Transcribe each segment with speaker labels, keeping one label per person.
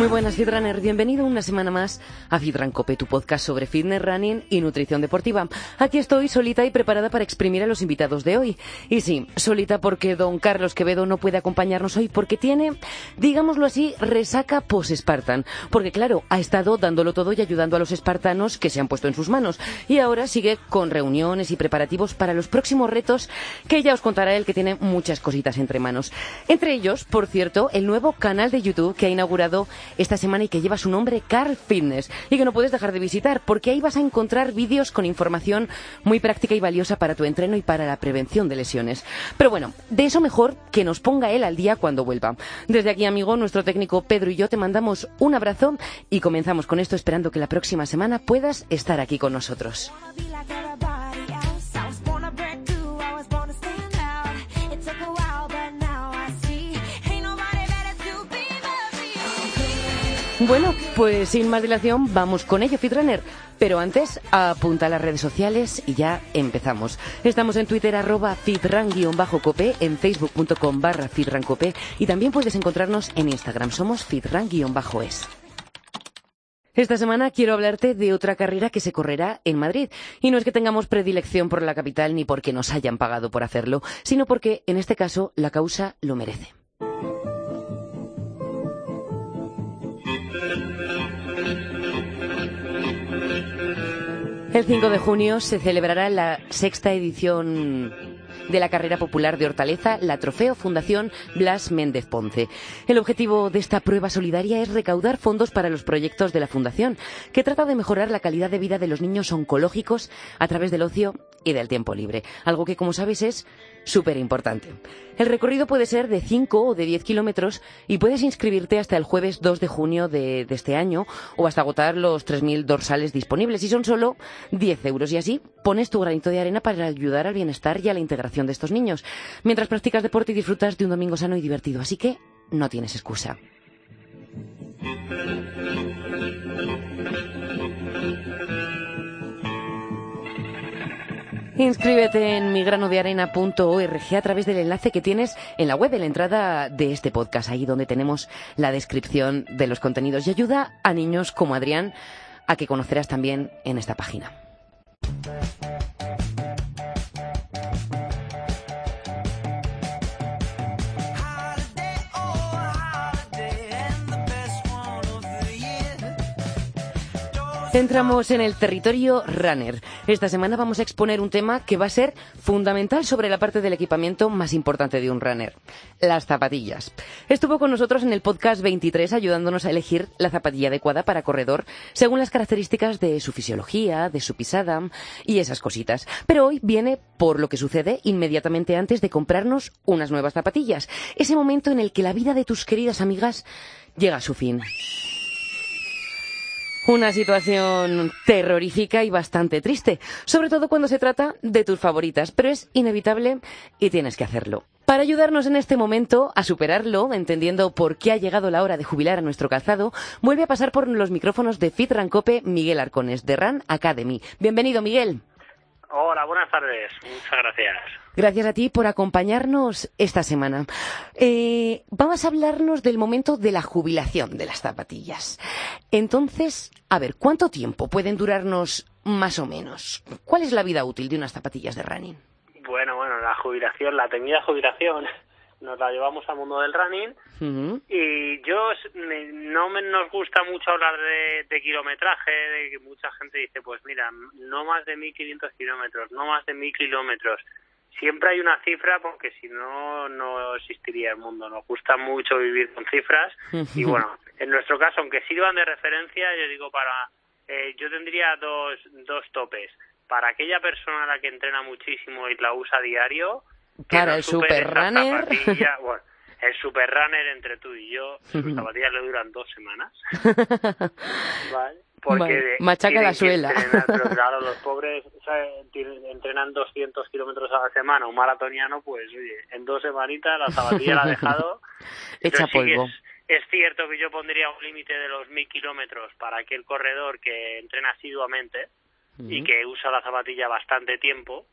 Speaker 1: Muy buenas, Fitrunner. Bienvenido una semana más a Fitran Cope, tu podcast sobre fitness, running y nutrición deportiva. Aquí estoy solita y preparada para exprimir a los invitados de hoy. Y sí, solita porque don Carlos Quevedo no puede acompañarnos hoy porque tiene, digámoslo así, resaca post-Spartan. Porque claro, ha estado dándolo todo y ayudando a los espartanos que se han puesto en sus manos. Y ahora sigue con reuniones y preparativos para los próximos retos que ya os contará él que tiene muchas cositas entre manos. Entre ellos, por cierto, el nuevo canal de YouTube que ha inaugurado esta semana y que lleva su nombre Carl Fitness y que no puedes dejar de visitar porque ahí vas a encontrar vídeos con información muy práctica y valiosa para tu entreno y para la prevención de lesiones. Pero bueno, de eso mejor que nos ponga él al día cuando vuelva. Desde aquí, amigo, nuestro técnico Pedro y yo te mandamos un abrazo y comenzamos con esto esperando que la próxima semana puedas estar aquí con nosotros. Bueno, pues sin más dilación, vamos con ello, Fitrunner. Pero antes, apunta a las redes sociales y ya empezamos. Estamos en Twitter, arroba fitran-cope, en facebook.com barra fitrancope y también puedes encontrarnos en Instagram. Somos fitran-es. Esta semana quiero hablarte de otra carrera que se correrá en Madrid. Y no es que tengamos predilección por la capital ni porque nos hayan pagado por hacerlo, sino porque, en este caso, la causa lo merece. El 5 de junio se celebrará la sexta edición de la carrera popular de Hortaleza, la Trofeo Fundación Blas Méndez Ponce. El objetivo de esta prueba solidaria es recaudar fondos para los proyectos de la Fundación, que trata de mejorar la calidad de vida de los niños oncológicos a través del ocio y del tiempo libre. Algo que, como sabes, es súper importante. El recorrido puede ser de 5 o de 10 kilómetros y puedes inscribirte hasta el jueves 2 de junio de, este año o hasta agotar los 3.000 dorsales disponibles y son solo 10 euros. Y así pones tu granito de arena para ayudar al bienestar y a la integración de estos niños, mientras practicas deporte y disfrutas de un domingo sano y divertido. Así que no tienes excusa. Inscríbete en migranodearena.org a través del enlace que tienes en la web, en la entrada de este podcast, ahí donde tenemos la descripción de los contenidos y ayuda a niños como Adrián a que conocerás también en esta página. Entramos en el territorio runner. Esta semana vamos a exponer un tema que va a ser fundamental sobre la parte del equipamiento más importante de un runner, las zapatillas. Estuvo con nosotros en el podcast 23 ayudándonos a elegir la zapatilla adecuada para corredor según las características de su fisiología, de su pisada y esas cositas. Pero hoy viene por lo que sucede inmediatamente antes de comprarnos unas nuevas zapatillas. Ese momento en el que la vida de tus queridas amigas llega a su fin. Una situación terrorífica y bastante triste, sobre todo cuando se trata de tus favoritas, pero es inevitable y tienes que hacerlo. Para ayudarnos en este momento a superarlo, entendiendo por qué ha llegado la hora de jubilar a nuestro calzado, vuelve a pasar por los micrófonos de Fit Rancope Miguel Arcones, de Ran Academy. Bienvenido, Miguel.
Speaker 2: Hola, buenas tardes. Muchas gracias.
Speaker 1: Gracias a ti por acompañarnos esta semana. Eh, vamos a hablarnos del momento de la jubilación de las zapatillas. Entonces, a ver, ¿cuánto tiempo pueden durarnos más o menos? ¿Cuál es la vida útil de unas zapatillas de running?
Speaker 2: Bueno, bueno, la jubilación, la temida jubilación, nos la llevamos al mundo del running y yo me- no me, nos gusta mucho hablar de, de kilometraje, de que mucha gente dice, pues mira, no más de 1500 kilómetros, no más de 1000 kilómetros. Siempre hay una cifra porque si no, no existiría el mundo. Nos gusta mucho vivir con cifras y bueno, en nuestro caso, aunque sirvan de referencia, yo digo para, eh, yo tendría dos, dos topes. Para aquella persona a la que entrena muchísimo y la usa a diario,
Speaker 1: Para el
Speaker 2: zapatilla, bueno, el superrunner entre tú y yo, sus zapatillas le duran dos semanas. ¿Vale? Porque de-
Speaker 1: machaca la suela.
Speaker 2: entrenar, pero claro, los pobres entrenan 200 kilómetros a la semana. Un maratoniano, pues, oye, en dos semanitas la zapatilla la ha dejado.
Speaker 1: Hecha
Speaker 2: sí
Speaker 1: polvo.
Speaker 2: es, Es cierto que yo pondría un límite de los mil kilómetros para aquel corredor que entrena asiduamente y que usa la zapatilla bastante tiempo.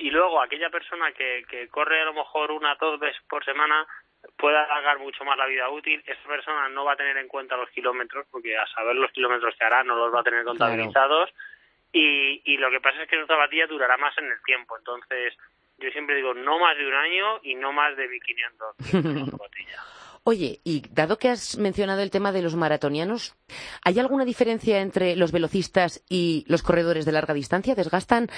Speaker 2: Y luego aquella persona que, que corre a lo mejor una o dos veces por semana puede alargar mucho más la vida útil. Esa persona no va a tener en cuenta los kilómetros porque a saber los kilómetros que hará no los va a tener contabilizados. Y, y lo que pasa es que su zapatilla durará más en el tiempo. Entonces, yo siempre digo no más de un año y no más de 1500 zapatilla.
Speaker 1: Oye, y dado que has mencionado el tema de los maratonianos, ¿hay alguna diferencia entre los velocistas y los corredores de larga distancia? ¿Desgastan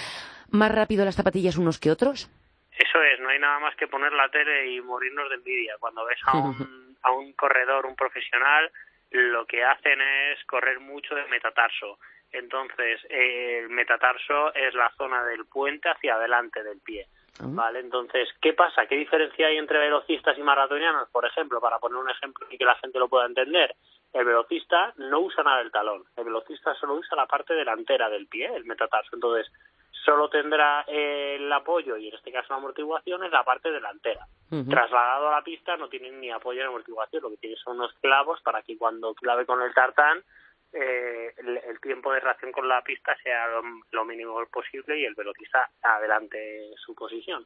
Speaker 1: más rápido las zapatillas unos que otros?
Speaker 2: Eso es, no hay nada más que poner la tele y morirnos de envidia. Cuando ves a un, a un corredor, un profesional, lo que hacen es correr mucho de metatarso. Entonces, el metatarso es la zona del puente hacia adelante del pie. Vale, entonces, ¿qué pasa? ¿Qué diferencia hay entre velocistas y maratonianos? Por ejemplo, para poner un ejemplo y que la gente lo pueda entender, el velocista no usa nada del talón, el velocista solo usa la parte delantera del pie, el metatarso. Entonces, solo tendrá el apoyo y en este caso la amortiguación es la parte delantera. Trasladado a la pista no tiene ni apoyo ni amortiguación, lo que tiene son unos clavos para que cuando clave con el tartán eh, el, tiempo de reacción con la pista sea lo, mínimo posible y el velocista adelante su posición.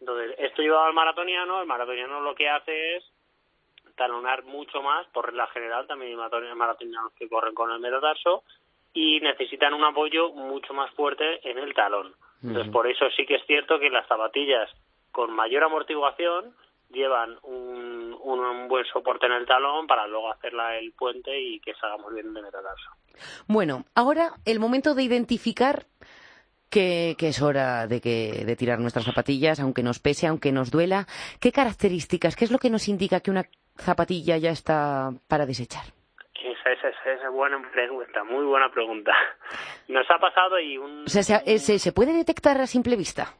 Speaker 2: Entonces, esto llevado al maratoniano, el maratoniano lo que hace es talonar mucho más, por regla general también hay maratonianos que corren con el metatarso y necesitan un apoyo mucho más fuerte en el talón. Entonces, por eso sí que es cierto que las zapatillas con mayor amortiguación llevan un, un, buen soporte en el talón para luego hacerla el puente y que salgamos bien de metatarso.
Speaker 1: Bueno, ahora el momento de identificar que, que, es hora de, que, de tirar nuestras zapatillas, aunque nos pese, aunque nos duela. ¿Qué características, qué es lo que nos indica que una zapatilla ya está para desechar?
Speaker 2: Esa, esa, esa es buena pregunta, muy buena pregunta. Nos ha pasado y un...
Speaker 1: O sea, ¿se, se puede detectar a simple vista?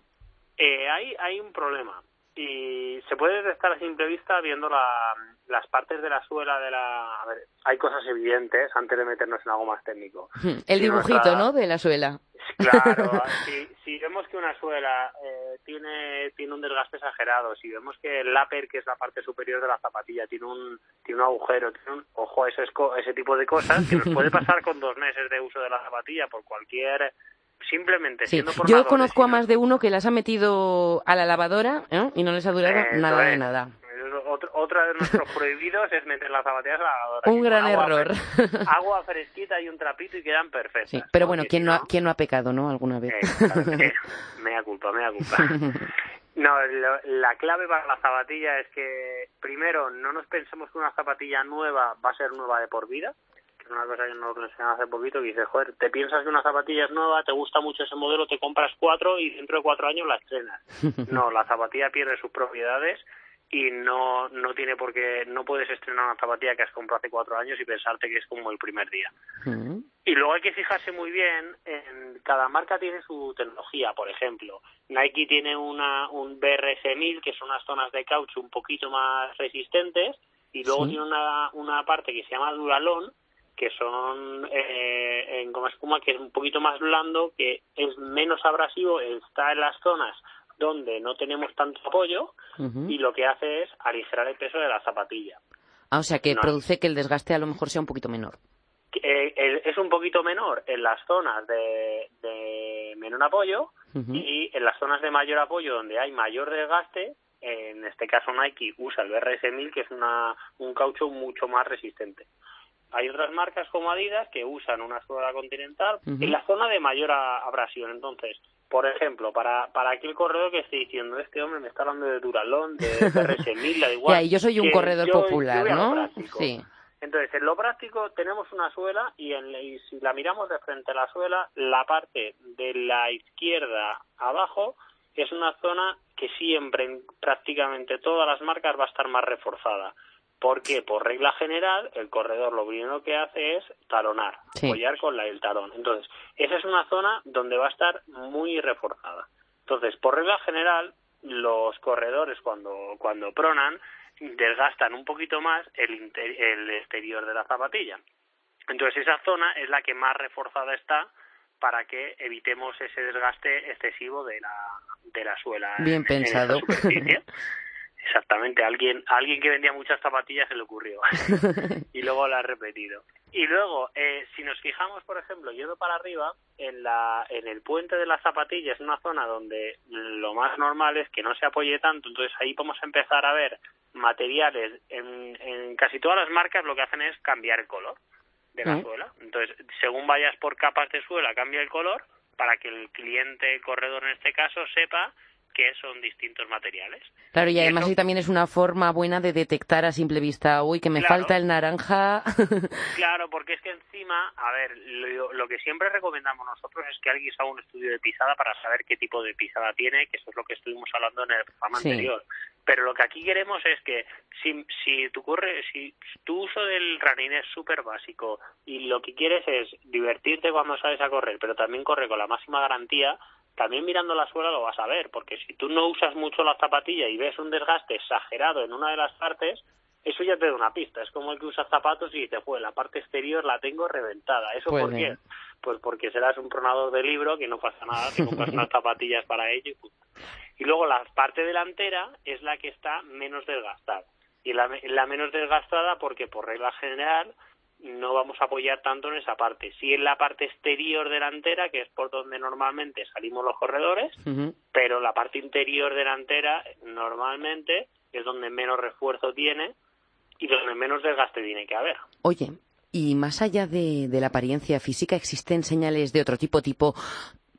Speaker 2: Eh, hay, hay un problema y se puede detectar a simple vista viendo la, las partes de la suela de la... A ver, hay cosas evidentes antes de meternos en algo más técnico.
Speaker 1: El dibujito, ¿no?, de la suela.
Speaker 2: Claro, si, si vemos que una suela eh, tiene, tiene un desgaste exagerado, si vemos que el láper, que es la parte superior de la zapatilla, tiene un, tiene un agujero, tiene un, ojo, ese, ese tipo de cosas que nos puede pasar con dos meses de uso de la zapatilla por cualquier simplemente siendo
Speaker 1: Yo conozco a más de uno que las ha metido a la lavadora ¿eh? y no les ha durado nada de nada.
Speaker 2: Otro, de nuestros prohibidos es meter las zapatillas a la lavadora.
Speaker 1: Un gran error.
Speaker 2: agua fresquita y un trapito y quedan perfectas. Sí,
Speaker 1: pero bueno, ¿quién no, ha, ¿quién no ha pecado, no? Alguna vez.
Speaker 2: Eh, mea culpa, mea culpa. No, la clave para la zapatilla es que, primero, no nos pensemos que una zapatilla nueva va a ser nueva de por vida una cosa que nos enseñan hace poquito, que dice, joder, te piensas que una zapatilla es nueva, te gusta mucho ese modelo, te compras cuatro y dentro de cuatro años la estrenas. No, la zapatilla pierde sus propiedades y no, no tiene por qué, no puedes estrenar una zapatilla que has comprado hace cuatro años y pensarte que es como el primer día. Y luego hay que fijarse muy bien, en cada marca tiene su tecnología, por ejemplo, Nike tiene una, un BRC 1000 que son unas zonas de caucho un poquito más resistentes y luego tiene una, una parte que se llama Duralón que son eh, en goma espuma que es un poquito más blando, que es menos abrasivo, está en las zonas donde no tenemos tanto apoyo y lo que hace es aligerar el peso de la zapatilla.
Speaker 1: Ah, o sea que produce que el desgaste a lo mejor sea un poquito menor.
Speaker 2: Eh, es un poquito menor en las zonas de, de menor apoyo y en las zonas de mayor apoyo donde hay mayor desgaste, en este caso Nike usa el BRS1000 que es una, un caucho mucho más resistente. Hay otras marcas como Adidas que usan una suela continental en la zona de mayor abrasión. Entonces, por ejemplo, para, para aquel corredor que esté diciendo, este hombre me está hablando de Duralón, de RS1000, da igual.
Speaker 1: y yo soy un corredor popular, ¿no?
Speaker 2: Sí. Entonces, en lo práctico tenemos una suela y, en, y si la miramos de frente a la suela, la parte de la izquierda abajo es una zona que siempre en prácticamente todas las marcas va a estar más reforzada porque por regla general el corredor lo primero que hace es talonar, apoyar con la, el talón. Entonces, esa es una zona donde va a estar muy reforzada. Entonces, por regla general, los corredores cuando, cuando pronan desgastan un poquito más el, el exterior de la zapatilla. Entonces, esa zona es la que más reforzada está para que evitemos ese desgaste excesivo de la, de la suela.
Speaker 1: Bien pensado.
Speaker 2: Exactamente, alguien, alguien que vendía muchas zapatillas se le ocurrió y luego lo ha repetido. Y luego, eh, si nos fijamos, por ejemplo, yendo para arriba, en, la, en el puente de las zapatillas, una zona donde lo más normal es que no se apoye tanto, entonces ahí vamos a empezar a ver materiales. En, en casi todas las marcas lo que hacen es cambiar el color de la suela. Entonces, según vayas por capas de suela, cambia el color para que el cliente, el corredor en este caso, sepa que son distintos materiales.
Speaker 1: Claro, y, además ahí también es una forma buena de detectar a simple vista, uy, que me falta el naranja.
Speaker 2: claro, porque es que encima, a ver, lo, que siempre recomendamos nosotros es que alguien haga un estudio de pisada para saber qué tipo de pisada tiene, que eso es lo que estuvimos hablando en el programa anterior. Pero lo que aquí queremos es que si, si tu, corre, si tu uso del running es súper básico y lo que quieres es divertirte cuando sales a correr, pero también corre con la máxima garantía, también mirando la suela lo vas a ver, porque si tú no usas mucho la zapatilla y ves un desgaste exagerado en una de las partes, eso ya te da una pista. Es como el que usa zapatos y dice, pues la parte exterior la tengo reventada. ¿Eso por qué? Pues porque serás un pronador de libro, que no pasa nada, te compras unas zapatillas para ello y luego la parte delantera es la que está menos desgastada. Y la, la menos desgastada porque por regla general no vamos a apoyar tanto en esa parte. Sí en la parte exterior delantera, que es por donde normalmente salimos los corredores, pero la parte interior delantera normalmente es donde menos refuerzo tiene y donde menos desgaste tiene que haber.
Speaker 1: Oye, y más allá de, la apariencia física, ¿existen señales de otro tipo, tipo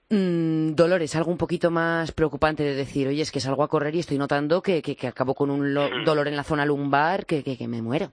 Speaker 1: mm, dolores, algo un poquito más preocupante de decir, oye, es que salgo a correr y estoy notando que, que, acabo con un dolor en la zona lumbar, que, que, que me muero?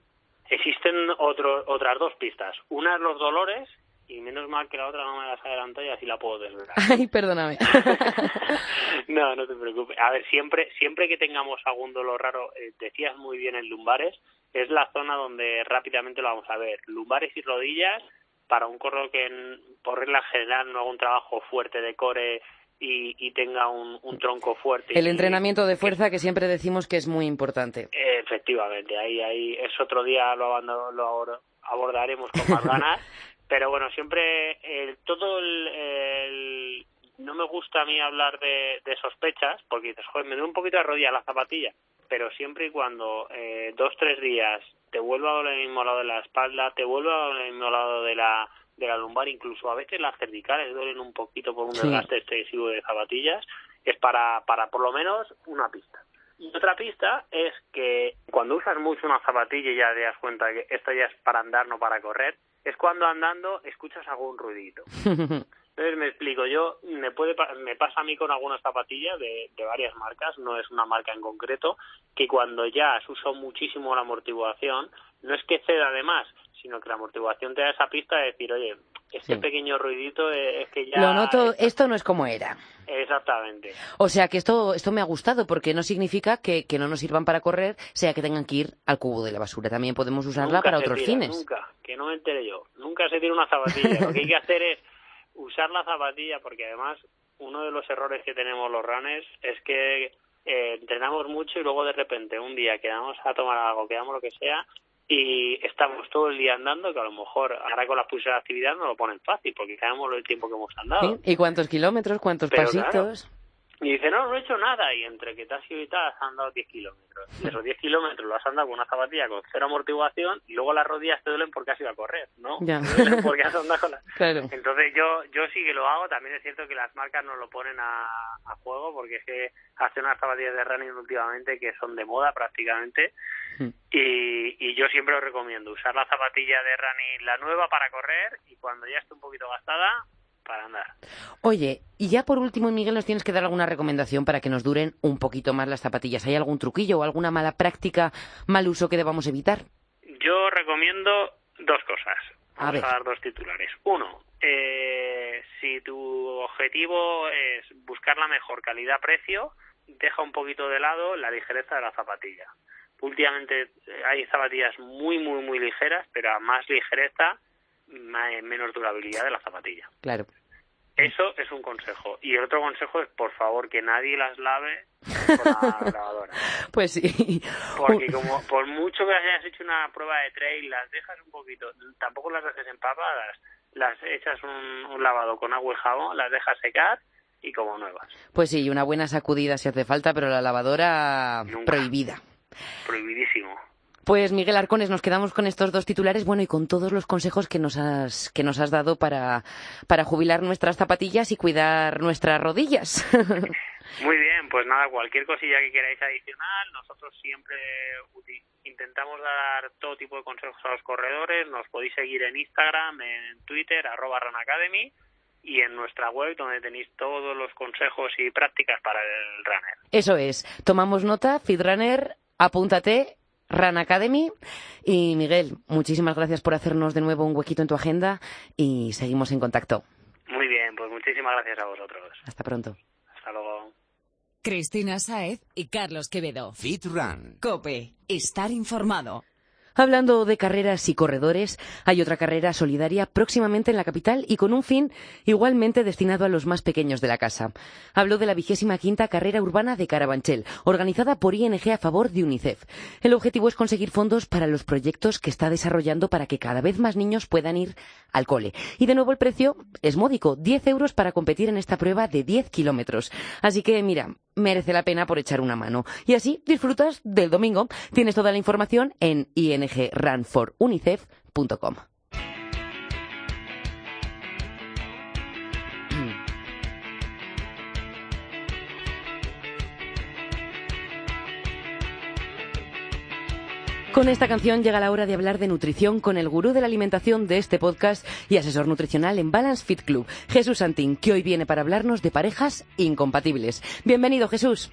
Speaker 2: Existen otras dos pistas. Una es los dolores y menos mal que la otra no me las adelantado y así la puedo desvelar.
Speaker 1: Ay, perdóname.
Speaker 2: no, no te preocupes. A ver, siempre siempre que tengamos algún dolor raro, eh, decías muy bien en lumbares, es la zona donde rápidamente lo vamos a ver. Lumbares y rodillas, para un corro que por regla general no haga un trabajo fuerte de core y, tenga un, tronco fuerte.
Speaker 1: El entrenamiento de fuerza que siempre decimos que es muy importante.
Speaker 2: Efectivamente, ahí, ahí es otro día lo, lo abordaremos con más ganas, pero bueno, siempre todo el, no me gusta a mí hablar de, sospechas, porque dices, joder, me doy un poquito de rodilla la zapatilla, pero siempre y cuando eh, dos, tres días te vuelva a doler el mismo lado de la espalda, te vuelva a doler el mismo lado de la de la lumbar, incluso a veces las cervicales duelen un poquito por un desgaste excesivo de zapatillas, es para, para por lo menos una pista. Y otra pista es que cuando usas mucho una zapatilla y ya te das cuenta que esto ya es para andar, no para correr, es cuando andando escuchas algún ruidito. Entonces me explico, yo me puede me pasa a mí con algunas zapatillas de, de varias marcas, no es una marca en concreto, que cuando ya has usado muchísimo la amortiguación, no es que ceda de más, sino que la amortiguación te da esa pista de decir, oye, este pequeño ruidito es que ya...
Speaker 1: Lo noto, esto no es como era.
Speaker 2: Exactamente.
Speaker 1: O sea que esto, esto me ha gustado porque no significa que, que no nos sirvan para correr, sea que tengan que ir al cubo de la basura. También podemos usarla para otros fines.
Speaker 2: Nunca, que no me entere yo. Nunca se tira una zapatilla. Lo que hay que hacer es usar la zapatilla porque además uno de los errores que tenemos los runners es que eh, entrenamos mucho y luego de repente un día quedamos a tomar algo, quedamos lo que sea y estamos todo el día andando, que a lo mejor ahora con las pulseras de actividad no lo ponen fácil, porque sabemos el tiempo que hemos andado.
Speaker 1: ¿Y cuántos kilómetros, cuántos pasitos?
Speaker 2: Y dice, no, no he hecho nada. Y entre que te has ido y tal, has andado 10 kilómetros. Y esos 10 kilómetros lo has andado con una zapatilla con cero amortiguación y luego las rodillas te duelen porque has ido a correr, ¿no?
Speaker 1: Ya.
Speaker 2: Porque has andado con
Speaker 1: claro.
Speaker 2: Entonces yo, yo sí que lo hago. También es cierto que las marcas no lo ponen a, a juego porque es que hacen unas zapatillas de running últimamente que son de moda prácticamente. Hmm. Y, y yo siempre os recomiendo usar la zapatilla de running, la nueva para correr y cuando ya esté un poquito gastada, para andar.
Speaker 1: Oye, y ya por último, Miguel, nos tienes que dar alguna recomendación para que nos duren un poquito más las zapatillas. ¿Hay algún truquillo o alguna mala práctica, mal uso que debamos evitar?
Speaker 2: Yo recomiendo dos cosas. Vamos a, dar dos titulares. Uno, eh, si tu objetivo es buscar la mejor calidad-precio, deja un poquito de lado la ligereza de la zapatilla. Últimamente eh, hay zapatillas muy, muy, muy ligeras, pero a más ligereza menos durabilidad de la zapatilla.
Speaker 1: Claro.
Speaker 2: Eso es un consejo. Y el otro consejo es, por favor, que nadie las lave con la lavadora.
Speaker 1: Pues sí.
Speaker 2: Porque como por mucho que hayas hecho una prueba de trail, las dejas un poquito, tampoco las dejes empapadas, las echas un, lavado con agua y jabón, las dejas secar y como nuevas.
Speaker 1: Pues sí, una buena sacudida si hace falta, pero la lavadora prohibida.
Speaker 2: Prohibidísimo.
Speaker 1: Pues Miguel Arcones, nos quedamos con estos dos titulares, bueno, y con todos los consejos que nos has, que nos has dado para, para jubilar nuestras zapatillas y cuidar nuestras rodillas.
Speaker 2: Muy bien, pues nada, cualquier cosilla que queráis adicional, nosotros siempre intentamos dar todo tipo de consejos a los corredores, nos podéis seguir en Instagram, en Twitter, arroba Academy y en nuestra web donde tenéis todos los consejos y prácticas para el runner.
Speaker 1: Eso es, tomamos nota, Feedrunner, apúntate Run Academy. Y Miguel, muchísimas gracias por hacernos de nuevo un huequito en tu agenda y seguimos en contacto.
Speaker 2: Muy bien, pues muchísimas gracias a vosotros.
Speaker 1: Hasta pronto.
Speaker 2: Hasta luego.
Speaker 3: Cristina Saez y Carlos Quevedo.
Speaker 4: Fit Run.
Speaker 3: Cope. Estar informado.
Speaker 1: Hablando de carreras y corredores, hay otra carrera solidaria próximamente en la capital y con un fin igualmente destinado a los más pequeños de la casa. Hablo de la vigésima quinta carrera urbana de Carabanchel, organizada por ING a favor de UNICEF. El objetivo es conseguir fondos para los proyectos que está desarrollando para que cada vez más niños puedan ir al cole. Y de nuevo el precio es módico, 10 euros para competir en esta prueba de 10 kilómetros. Así que mira, merece la pena por echar una mano. Y así disfrutas del domingo. Tienes toda la información en ingrunforunicef.com. Con esta canción llega la hora de hablar de nutrición con el gurú de la alimentación de este podcast y asesor nutricional en Balance Fit Club, Jesús Santín, que hoy viene para hablarnos de parejas incompatibles. Bienvenido, Jesús.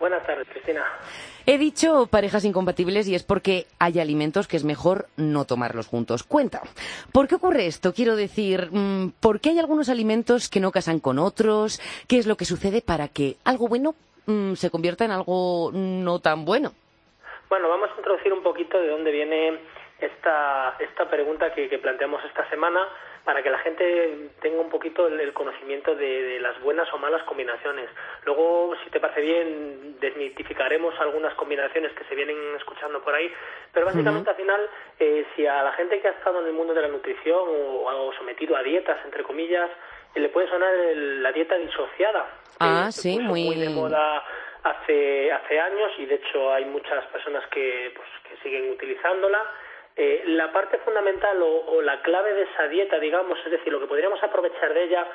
Speaker 5: Buenas tardes, Cristina.
Speaker 1: He dicho parejas incompatibles y es porque hay alimentos que es mejor no tomarlos juntos. Cuenta, ¿por qué ocurre esto? Quiero decir, mm, ¿por qué hay algunos alimentos que no casan con otros? ¿Qué es lo que sucede para que algo bueno mm, se convierta en algo no tan bueno?
Speaker 5: Bueno, vamos a introducir un poquito de dónde viene esta, esta pregunta que, planteamos esta semana para que la gente tenga un poquito el, conocimiento de, las buenas o malas combinaciones. Luego, si te parece bien, desmitificaremos algunas combinaciones que se vienen escuchando por ahí, pero básicamente al final, eh, si a la gente que ha estado en el mundo de la nutrición o, o sometido a dietas, entre comillas, le puede sonar la dieta disociada.
Speaker 1: Ah, sí, muy...
Speaker 5: muy de moda hace, hace años y de hecho hay muchas personas que, pues, que siguen utilizándola. Eh, la parte fundamental o, la clave de esa dieta, digamos, es decir, lo que podríamos aprovechar de ella,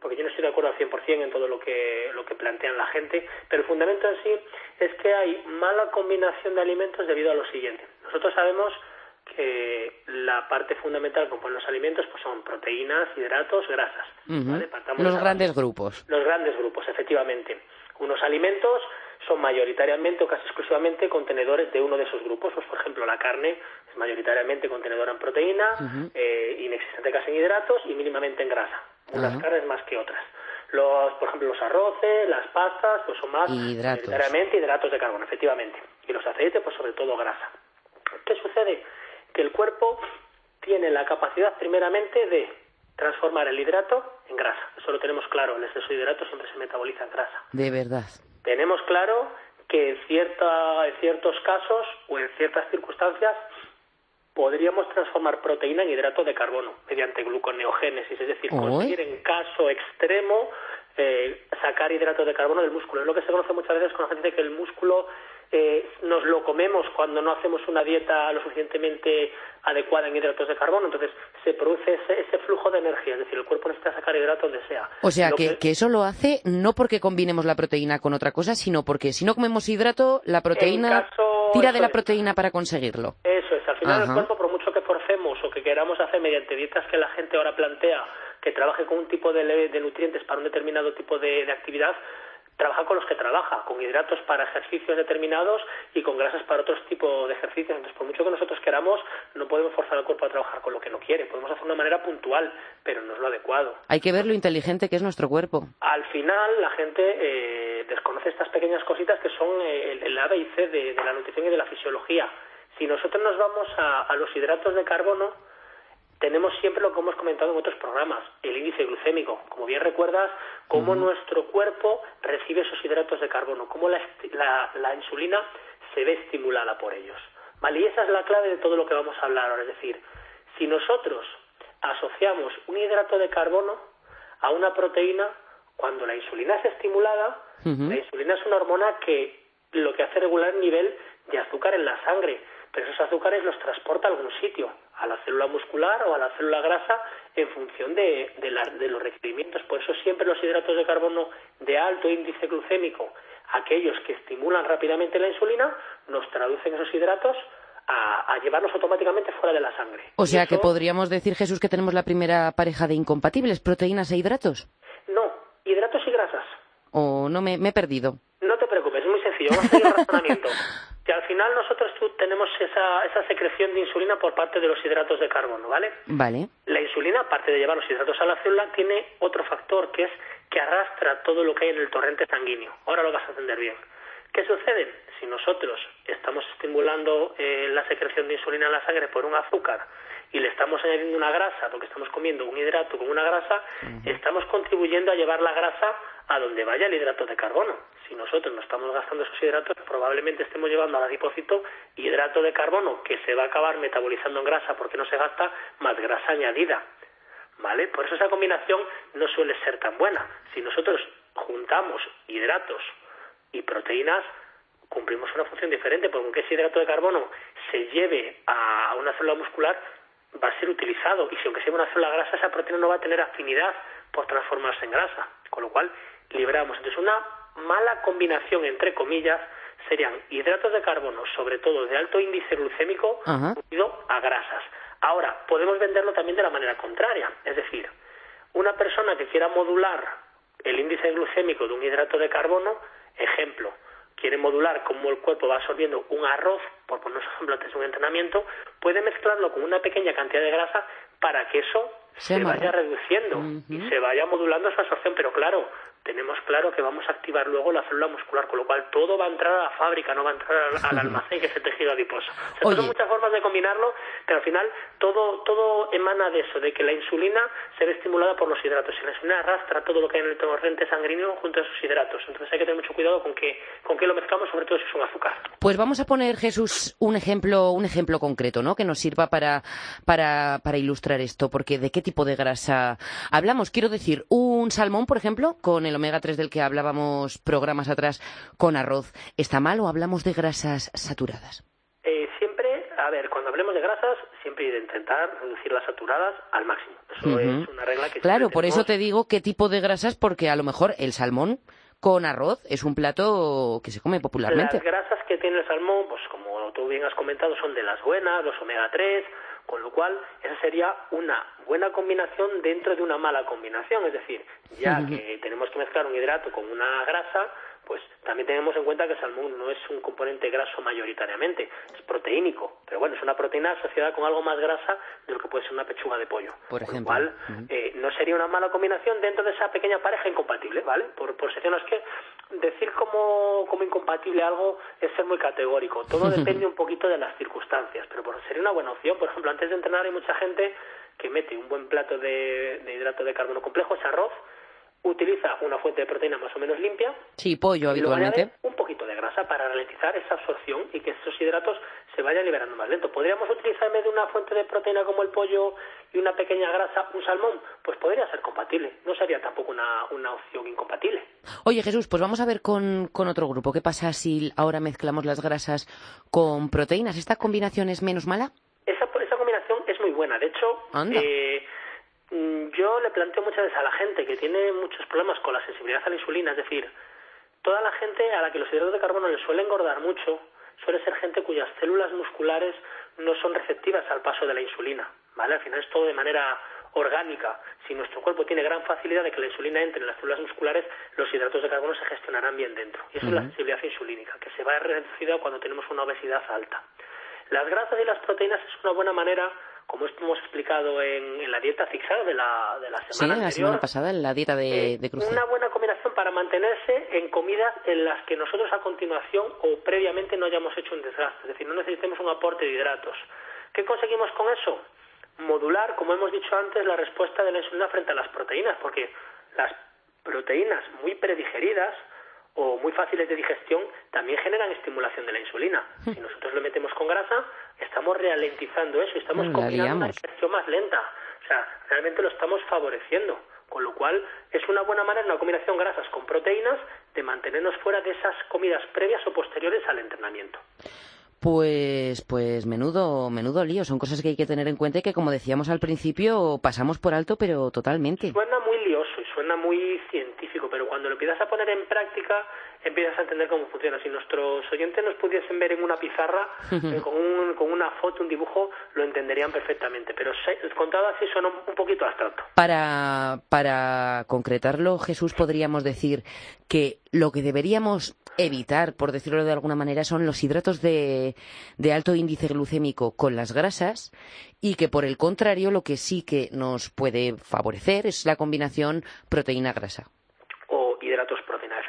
Speaker 5: porque yo no estoy de acuerdo al 100% en todo lo que, lo que plantean la gente, pero el fundamento en sí es que hay mala combinación de alimentos debido a lo siguiente. Nosotros sabemos que la parte fundamental que los alimentos pues son proteínas, hidratos, grasas.
Speaker 1: Los grandes grupos.
Speaker 5: Los grandes grupos, efectivamente. Unos alimentos son mayoritariamente o casi exclusivamente contenedores de uno de esos grupos. Pues, por ejemplo, la carne es mayoritariamente contenedora en proteína, eh, inexistente casi en hidratos y mínimamente en grasa. Unas carnes más que otras. Los, por ejemplo, los arroces, las pastas, pues son más
Speaker 1: hidratos.
Speaker 5: mayoritariamente hidratos de carbono, efectivamente. Y los aceites, pues sobre todo grasa. ¿Qué sucede? Que el cuerpo tiene la capacidad primeramente de transformar el hidrato en grasa. Eso lo tenemos claro, el exceso de hidrato siempre se metaboliza en grasa.
Speaker 1: De verdad.
Speaker 5: Tenemos claro que en, cierta, en ciertos casos o en ciertas circunstancias podríamos transformar proteína en hidrato de carbono mediante gluconeogénesis, es decir, conseguir en caso extremo eh, sacar hidrato de carbono del músculo. Es lo que se conoce muchas veces con la gente que el músculo eh, nos lo comemos cuando no hacemos una dieta lo suficientemente adecuada en hidratos de carbono, entonces se produce ese, flujo de energía, es decir, el cuerpo necesita sacar hidratos donde sea.
Speaker 1: O sea, que, eso lo hace no porque combinemos la proteína con otra cosa, sino porque si no comemos hidrato, la proteína tira de la proteína para conseguirlo.
Speaker 5: Eso es, al final el cuerpo, por mucho que forcemos o que queramos hacer mediante dietas que la gente ahora plantea, que trabaje con un tipo de, nutrientes para un determinado tipo de actividad, trabaja con los que trabaja, con hidratos para ejercicios determinados y con grasas para otros tipos de ejercicios. Entonces, por mucho que nosotros queramos, no podemos forzar al cuerpo a trabajar con lo que no quiere. Podemos hacer de una manera puntual, pero no es lo adecuado.
Speaker 1: Hay que ver lo inteligente que es nuestro cuerpo.
Speaker 5: Al final, la gente eh, desconoce estas pequeñas cositas que son eh, el, A, B y C de, la nutrición y de la fisiología. Si nosotros nos vamos a los hidratos de carbono, tenemos siempre lo que hemos comentado en otros programas, el índice glucémico. Como bien recuerdas, cómo nuestro cuerpo recibe esos hidratos de carbono, cómo la, la, insulina se ve estimulada por ellos. ¿Vale? Y esa es la clave de todo lo que vamos a hablar ahora. Es decir, si nosotros asociamos un hidrato de carbono a una proteína, Cuando la insulina es estimulada, la insulina es una hormona que lo que hace regular el nivel de azúcar en la sangre, pero esos azúcares los transporta a algún sitio, a la célula muscular o a la célula grasa en función de, de los requerimientos. Por eso siempre los hidratos de carbono de alto índice glucémico, aquellos que estimulan rápidamente la insulina, nos traducen esos hidratos a, llevarlos automáticamente fuera de la sangre.
Speaker 1: O sea que podríamos decir, Jesús, que tenemos la primera pareja de incompatibles, proteínas e hidratos.
Speaker 5: No, hidratos y grasas.
Speaker 1: O no me, he perdido.
Speaker 5: No te preocupes, es muy sencillo. Vamos a hacer el razonamiento. Que al final nosotros tenemos esa, esa secreción de insulina por parte de los hidratos de carbono, ¿vale?
Speaker 1: Vale.
Speaker 5: La insulina, aparte de llevar los hidratos a la célula, tiene otro factor que es que arrastra todo lo que hay en el torrente sanguíneo. Ahora lo vas a entender bien. ¿Qué sucede? Si nosotros estamos estimulando eh, la secreción de insulina en la sangre por un azúcar y le estamos añadiendo una grasa, porque estamos comiendo un hidrato con una grasa, estamos contribuyendo a llevar la grasa a donde vaya el hidrato de carbono. Si nosotros no estamos gastando esos hidratos, probablemente estemos llevando al adipocito hidrato de carbono que se va a acabar metabolizando en grasa porque no se gasta más grasa añadida. ¿Vale? Por eso esa combinación no suele ser tan buena. Si nosotros juntamos hidratos y proteínas cumplimos una función diferente, porque aunque ese hidrato de carbono se lleve a una célula muscular, va a ser utilizado, y si aunque sea una célula grasa, esa proteína no va a tener afinidad por transformarse en grasa, con lo cual liberamos. Entonces, una mala combinación, entre comillas, serían hidratos de carbono, sobre todo de alto índice glucémico, unido a grasas. Ahora, podemos venderlo también de la manera contraria, es decir, una persona que quiera modular el índice glucémico de un hidrato de carbono, Ejemplo, quiere modular cómo el cuerpo va absorbiendo un arroz, por poner un ejemplo antes de un entrenamiento, puede mezclarlo con una pequeña cantidad de grasa para que eso se, vaya reduciendo y se vaya modulando su absorción. Pero claro, tenemos claro que vamos a activar luego la célula muscular, con lo cual todo va a entrar a la fábrica, no va a entrar al, almacén que es el tejido adiposo. O sea, muchas formas de combinarlo, pero al final todo, todo emana de eso, de que la insulina se ve estimulada por los hidratos y la insulina arrastra todo lo que hay en el torrente sanguíneo junto a esos hidratos. Entonces hay que tener mucho cuidado con qué con qué lo mezclamos, sobre todo si es un azúcar.
Speaker 1: Pues vamos a poner, Jesús, un ejemplo, un ejemplo concreto, ¿no? Que nos sirva para, para, para ilustrar esto, porque ¿de qué tipo de grasa hablamos? Quiero decir, un salmón, por ejemplo, con el omega 3 del que hablábamos programas atrás con arroz, ¿está mal o hablamos de grasas saturadas?
Speaker 5: Eh, siempre, a ver, cuando hablemos de grasas, siempre intentar reducir las saturadas al máximo. Eso es una regla que
Speaker 1: Claro, por eso te digo qué tipo de grasas, porque a lo mejor el salmón con arroz es un plato que se come popularmente.
Speaker 5: Las grasas que tiene el salmón, pues como tú bien has comentado, son de las buenas, los omega 3, con lo cual, esa sería una buena combinación dentro de una mala combinación. Es decir, ya que tenemos que mezclar un hidrato con una grasa, pues también tenemos en cuenta que el salmón no es un componente graso mayoritariamente, es proteínico, pero bueno, es una proteína asociada con algo más grasa de lo que puede ser una pechuga de pollo.
Speaker 1: Por ejemplo.
Speaker 5: Lo cual, eh, no sería una mala combinación dentro de esa pequeña pareja incompatible, ¿vale? Por, por secciones que decir como, como incompatible algo es ser muy categórico. Todo depende un poquito de las circunstancias, pero por, sería una buena opción. Por ejemplo, antes de entrenar hay mucha gente que mete un buen plato de, de hidrato de carbono complejo, ese arroz, utiliza una fuente de proteína más o menos limpia.
Speaker 1: Sí, pollo habitualmente.
Speaker 5: un poquito de grasa para ralentizar esa absorción y que esos hidratos se vayan liberando más lento. ¿Podríamos utilizar en vez de una fuente de proteína como el pollo y una pequeña grasa un salmón? Pues podría ser compatible. No sería tampoco una, una opción incompatible.
Speaker 1: Oye Jesús, pues vamos a ver con, con otro grupo. ¿Qué pasa si ahora mezclamos las grasas con proteínas? ¿Esta combinación es menos mala?
Speaker 5: Esa, esa combinación es muy buena. De hecho, eh, Mm, yo le planteo muchas veces a la gente que tiene muchos problemas con la sensibilidad a la insulina, es decir, toda la gente a la que los hidratos de carbono les suele engordar mucho, suele ser gente cuyas células musculares no son receptivas al paso de la insulina, ¿vale? Al final es todo de manera orgánica. Si nuestro cuerpo tiene gran facilidad de que la insulina entre en las células musculares, los hidratos de carbono se gestionarán bien dentro. Y eso es la sensibilidad insulínica, que se va reducida cuando tenemos una obesidad alta. Las grasas y las proteínas es una buena manera como hemos explicado en, la dieta zigzag de la, de la semana
Speaker 1: sí, la semana pasada, en la dieta de, eh, de
Speaker 5: Una buena combinación para mantenerse en comidas en las que nosotros a continuación o previamente no hayamos hecho un desgaste, es decir, no necesitemos un aporte de hidratos. ¿Qué conseguimos con eso? Modular, como hemos dicho antes, la respuesta de la insulina frente a las proteínas, porque las proteínas muy predigeridas o muy fáciles de digestión también generan estimulación de la insulina. Si nosotros lo metemos con grasa, estamos ralentizando eso, estamos combinando una digestión más lenta. O sea, realmente lo estamos favoreciendo. Con lo cual, es una buena manera, una combinación grasas con proteínas, de mantenernos fuera de esas comidas previas o posteriores al entrenamiento.
Speaker 1: Pues, pues menudo, menudo lío. Son cosas que hay que tener en cuenta y que, como decíamos al principio, pasamos por alto, pero totalmente.
Speaker 5: Suena muy lioso y suena muy científico, cuando lo empiezas a poner en práctica, empiezas a entender cómo funciona. Si nuestros oyentes nos pudiesen ver en una pizarra, eh, con, un, con una foto, un dibujo, lo entenderían perfectamente. Pero contado así suena un poquito abstracto.
Speaker 1: Para, para concretarlo, Jesús, podríamos decir que lo que deberíamos evitar, por decirlo de alguna manera, son los hidratos de, de alto índice glucémico con las grasas y que, por el contrario, lo que sí que nos puede favorecer es la combinación proteína-grasa.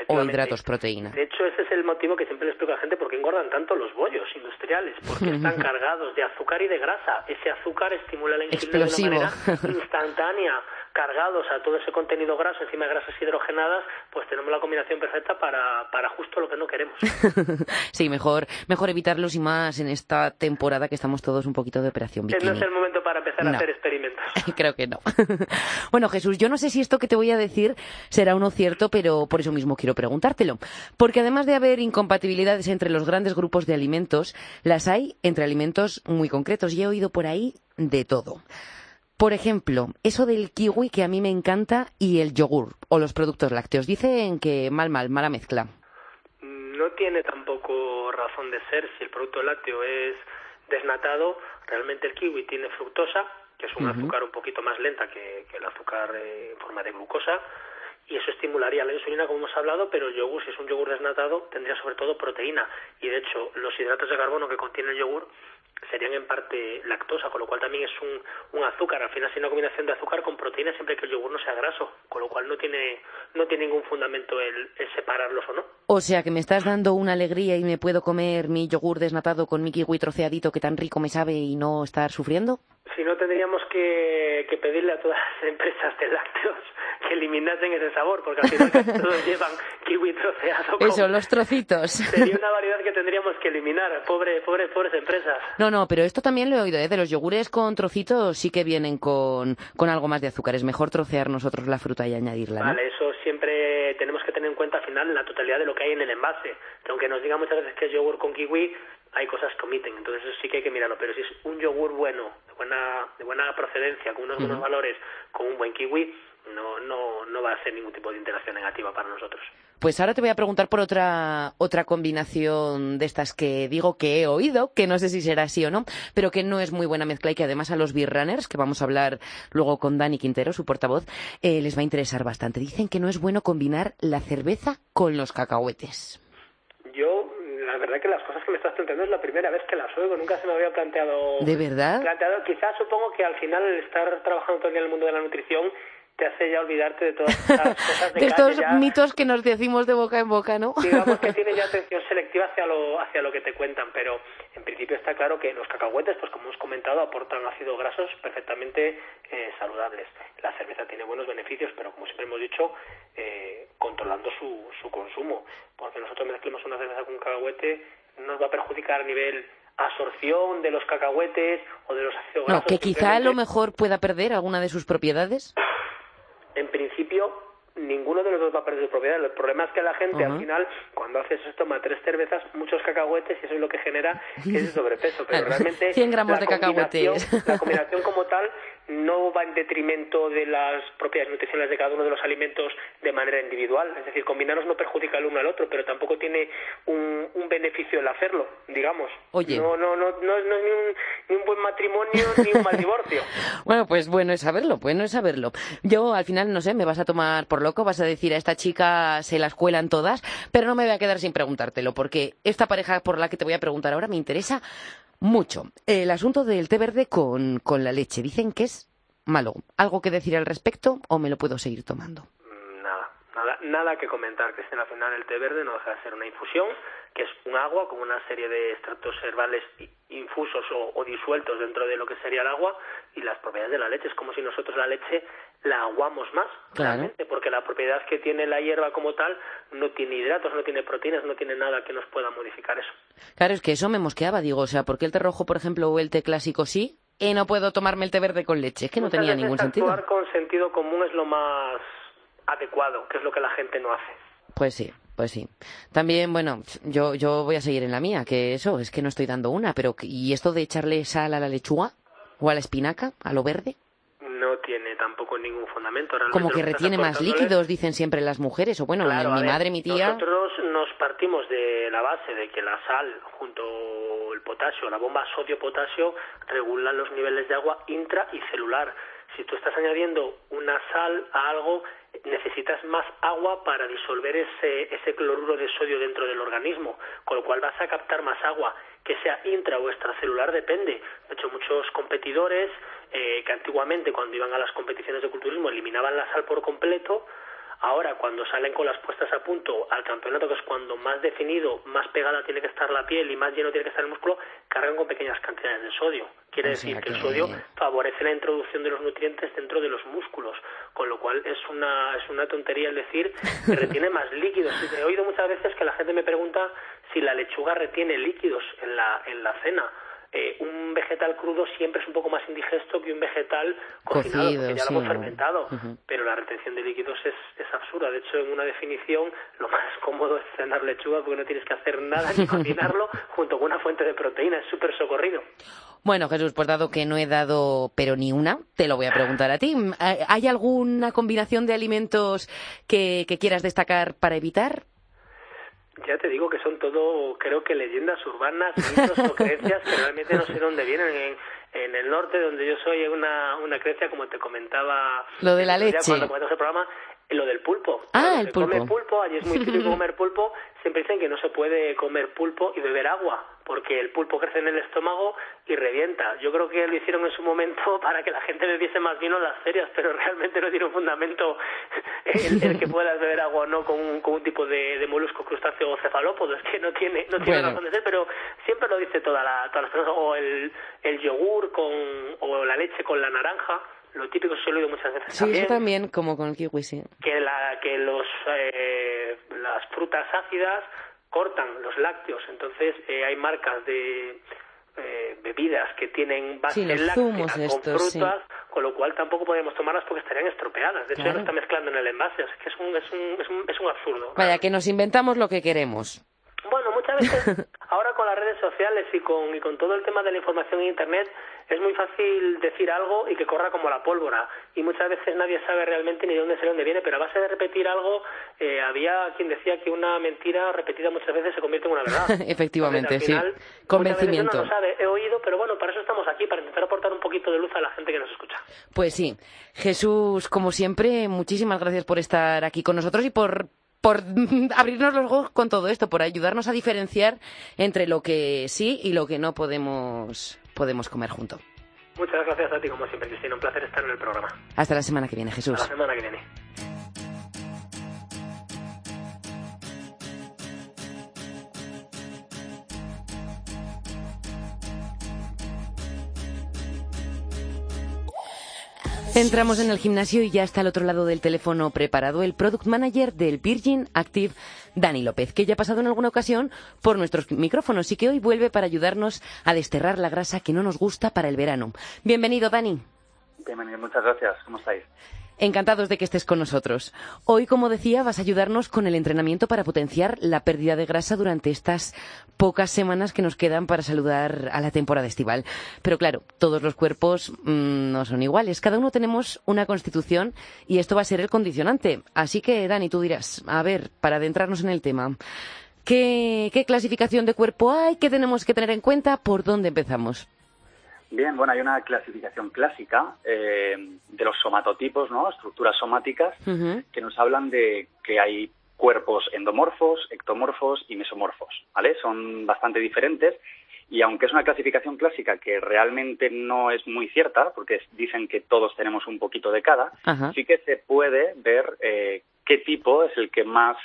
Speaker 5: O hidratos
Speaker 1: o hidratos proteína.
Speaker 5: De hecho, ese es el motivo que siempre le explico a la gente por qué engordan tanto los bollos industriales, porque están cargados de azúcar y de grasa. Ese azúcar estimula la insulina de una manera instantánea cargados a todo ese contenido graso encima de grasas hidrogenadas, pues tenemos la combinación perfecta para, para justo lo que no queremos.
Speaker 1: sí, mejor, mejor evitarlos y más en esta temporada que estamos todos un poquito de operación bikini.
Speaker 5: No es el momento para empezar a hacer experimentos.
Speaker 1: Creo que no. bueno, Jesús, yo no sé si esto que te voy a decir será uno cierto, pero por eso mismo quiero preguntártelo. Porque además de haber incompatibilidades entre los grandes grupos de alimentos, las hay entre alimentos muy concretos. Y he oído por ahí de todo. Por ejemplo, eso del kiwi que a mí me encanta y el yogur o los productos lácteos. Dicen que mal, mal, mala mezcla.
Speaker 5: No tiene tampoco razón de ser si el producto lácteo es desnatado. Realmente el kiwi tiene fructosa, que es un azúcar un poquito más lenta que, el azúcar eh, en forma de glucosa y eso estimularía la insulina como hemos hablado, pero el yogur, si es un yogur desnatado, tendría sobre todo proteína y de hecho los hidratos de carbono que contiene el yogur serían en parte lactosa, con lo cual también es un, un azúcar, al final es una combinación de azúcar con proteína siempre que el yogur no sea graso, con lo cual no tiene, no tiene ningún fundamento el, separarlos o no.
Speaker 1: O sea que me estás dando una alegría y me puedo comer mi yogur desnatado con mi kiwi troceadito que tan rico me sabe y no estar sufriendo.
Speaker 5: Si no tendríamos que, que pedirle a todas las empresas de lácteos que eliminasen ese sabor, porque al final todos llevan kiwi troceado.
Speaker 1: Eso, los trocitos.
Speaker 5: Sería una variedad que tendríamos que eliminar, pobre, pobre, pobres empresas.
Speaker 1: No, no, pero esto también lo he oído, ¿eh? de los yogures con trocitos sí que vienen con, con algo más de azúcar. Es mejor trocear nosotros la fruta y añadirla, ¿no?
Speaker 5: Vale, eso siempre tenemos que tener en cuenta al final la totalidad de lo que hay en el envase. Que aunque nos digan muchas veces que es yogur con kiwi, hay cosas que omiten, entonces eso sí que hay que mirarlo. Pero si es un yogur bueno, de buena, de buena procedencia, con unos buenos valores, con un buen kiwi, no, no, no va a ser ningún tipo de interacción negativa para nosotros.
Speaker 1: Pues ahora te voy a preguntar por otra, otra combinación de estas que digo que he oído, que no sé si será así o no, pero que no es muy buena mezcla y que además a los beer runners, que vamos a hablar luego con Dani Quintero, su portavoz, eh, les va a interesar bastante. Dicen que no es bueno combinar la cerveza con los cacahuetes.
Speaker 5: Verdad que las cosas que me estás planteando es la primera vez que las oigo, nunca se me había planteado.
Speaker 1: ¿De verdad?
Speaker 5: Planteado, quizás supongo que al final el estar trabajando todo el día en el mundo de la nutrición te hace ya olvidarte de todas estas cosas de,
Speaker 1: de estos mitos que nos decimos de boca en boca, ¿no?
Speaker 5: Digamos que tiene ya atención selectiva hacia lo, hacia lo que te cuentan, pero en principio está claro que los cacahuetes, pues como hemos comentado, aportan ácidos grasos perfectamente eh, saludables. La cerveza tiene buenos beneficios, pero como siempre hemos dicho, eh, controlando su, su consumo, porque nosotros mezclamos una cerveza con un cacahuete, nos va a perjudicar a nivel absorción de los cacahuetes o de los ácidos
Speaker 1: grasos. No, que quizá a lo mejor pueda perder alguna de sus propiedades
Speaker 5: en principio ninguno de los dos va a perder su propiedad. El problema es que la gente al final, cuando hace eso, toma tres cervezas, muchos cacahuetes y eso es lo que genera ese sobrepeso. Pero realmente
Speaker 1: 100 gramos de cacahuetes.
Speaker 5: La combinación como tal no va en detrimento de las propiedades nutricionales de cada uno de los alimentos de manera individual. Es decir, combinarlos no perjudica el uno al otro, pero tampoco tiene un, un beneficio el hacerlo, digamos.
Speaker 1: Oye.
Speaker 5: No, no, no, no, es ni un, ni un buen matrimonio ni un mal divorcio.
Speaker 1: bueno, pues bueno es saberlo, bueno es saberlo. Yo al final, no sé, me vas a tomar por loco, vas a decir a esta chica se las cuelan todas, pero no me voy a quedar sin preguntártelo, porque esta pareja por la que te voy a preguntar ahora me interesa mucho. El asunto del té verde con, con la leche. Dicen que es malo. ¿Algo que decir al respecto o me lo puedo seguir tomando?
Speaker 5: Mm, nada, nada, nada que comentar. Que al final el té verde no deja de ser una infusión, que es un agua con una serie de extractos herbales infusos o, disueltos dentro de lo que sería el agua y las propiedades de la leche. Es como si nosotros la leche la aguamos más, claramente, porque la propiedad que tiene la hierba como tal no tiene hidratos, no tiene proteínas, no tiene nada que nos pueda modificar eso.
Speaker 1: Claro, es que eso me mosqueaba, digo, o sea, ¿por qué el té rojo, por ejemplo, o el té clásico sí y no puedo tomarme el té verde con leche. Es que no tenía ningún sentido.
Speaker 5: Actuar con sentido común es lo más adecuado, que es lo que la gente no hace.
Speaker 1: Pues sí, pues sí. También, bueno, yo, yo voy a seguir en la mía, que eso, es que no estoy dando una, pero ¿y esto de echarle sal a la lechuga o a la espinaca, a lo verde?
Speaker 5: No tiene tampoco ningún fundamento.
Speaker 1: Como que retiene más líquidos, dicen siempre las mujeres, o bueno, mi, madre, mi tía...
Speaker 5: Nosotros nos partimos de la base de que la sal junto el potasio, la bomba sodio-potasio, regulan los niveles de agua intra y celular. Si tú estás añadiendo una sal a algo, necesitas más agua para disolver ese, ese cloruro de sodio dentro del organismo, con lo cual vas a captar más agua, que sea intra o extracelular depende. De hecho, muchos competidores eh, que antiguamente cuando iban a las competiciones de culturismo eliminaban la sal por completo, Ahora, cuando salen con las puestas a punto al campeonato, que es cuando más definido, más pegada tiene que estar la piel y más lleno tiene que estar el músculo, cargan con pequeñas cantidades de sodio. Quiere decir que el sodio favorece la introducción de los nutrientes dentro de los músculos, con lo cual es una, es una tontería el decir que retiene más líquidos. He oído muchas veces que la gente me pregunta si la lechuga retiene líquidos en la, en la cena eh, un vegetal crudo siempre es un poco más indigesto que un vegetal cocinado, Cocido, porque ya lo hemos fermentado. Pero la retención de líquidos es, es absurda. De hecho, en una definición, lo más cómodo es cenar lechuga porque no tienes que hacer nada ni cocinarlo junto con una fuente de proteína. Es súper socorrido.
Speaker 1: Bueno, Jesús, pues dado que no he dado pero ni una, te lo voy a preguntar a ti. ¿Hay alguna combinación de alimentos que quieras destacar para evitar?
Speaker 5: Ya te digo que son todo, creo que leyendas urbanas, mitos o creencias que realmente no sé dónde vienen. En, en el norte, donde yo soy, hay una, una creencia, como te comentaba...
Speaker 1: Lo de la leche.
Speaker 5: Cuando comentamos el programa, lo del pulpo.
Speaker 1: Ah, el pulpo.
Speaker 5: come pulpo, allí es muy típico comer pulpo, siempre dicen que no se puede comer pulpo y beber agua, porque el pulpo crece en el estómago y revienta. Yo creo que lo hicieron en su momento para que la gente bebiese más vino en las ferias, pero realmente no tiene un fundamento el, que puedas beber agua o no con un, con un tipo de, de, molusco, crustáceo o cefalópodo, es que no tiene, no tiene razón de ser, pero siempre lo dice toda la, todas las personas, o el, el yogur con, o la leche con la naranja, lo típico se lo muchas veces
Speaker 1: sí, también. también, como con el kiwi, sí.
Speaker 5: Que, la, que los, eh, las frutas ácidas cortan los lácteos, entonces eh, hay marcas de eh, bebidas que tienen base
Speaker 1: sí,
Speaker 5: láctea con
Speaker 1: frutas,
Speaker 5: con lo cual tampoco podemos tomarlas porque estarían estropeadas. De hecho, ya no está mezclando en el envase, es que es un, es un, es un, es un absurdo.
Speaker 1: Vaya, que nos inventamos lo que queremos.
Speaker 5: Bueno, muchas veces ahora con las redes sociales y con, y con todo el tema de la información en Internet es muy fácil decir algo y que corra como la pólvora. Y muchas veces nadie sabe realmente ni de dónde sale, dónde viene, pero a base de repetir algo, eh, había quien decía que una mentira repetida muchas veces se convierte en una verdad.
Speaker 1: Efectivamente, sí. Convencimiento.
Speaker 5: no lo sabe, he oído, pero bueno, para eso estamos aquí, para intentar aportar un poquito de luz a la gente que nos escucha.
Speaker 1: Pues sí. Jesús, como siempre, muchísimas gracias por estar aquí con nosotros y por por abrirnos los ojos con todo esto, por ayudarnos a diferenciar entre lo que sí y lo que no podemos, podemos comer junto.
Speaker 5: Muchas gracias a ti, como siempre, Cristina. Un placer estar en el programa.
Speaker 1: Hasta la semana que viene, Jesús.
Speaker 5: Hasta la semana que viene.
Speaker 1: Entramos en el gimnasio y ya está al otro lado del teléfono preparado el product manager del Virgin Active, Dani López, que ya ha pasado en alguna ocasión por nuestros micrófonos y que hoy vuelve para ayudarnos a desterrar la grasa que no nos gusta para el verano. Bienvenido, Dani.
Speaker 4: Bienvenido, muchas gracias. ¿Cómo estáis?
Speaker 1: Encantados de que estés con nosotros. Hoy, como decía, vas a ayudarnos con el entrenamiento para potenciar la pérdida de grasa durante estas pocas semanas que nos quedan para saludar a la temporada estival. Pero claro, todos los cuerpos mmm, no son iguales. Cada uno tenemos una constitución y esto va a ser el condicionante. Así que, Dani, tú dirás, a ver, para adentrarnos en el tema, ¿qué, qué clasificación de cuerpo hay? ¿Qué tenemos que tener en cuenta? ¿Por dónde empezamos?
Speaker 4: Bien, bueno, hay una clasificación clásica eh, de los somatotipos, ¿no? Estructuras somáticas que nos hablan de que hay cuerpos endomorfos, ectomorfos y mesomorfos, ¿vale? Son bastante diferentes y aunque es una clasificación clásica que realmente no es muy cierta, porque dicen que todos tenemos un poquito de cada, sí que se puede ver eh, qué tipo es el que más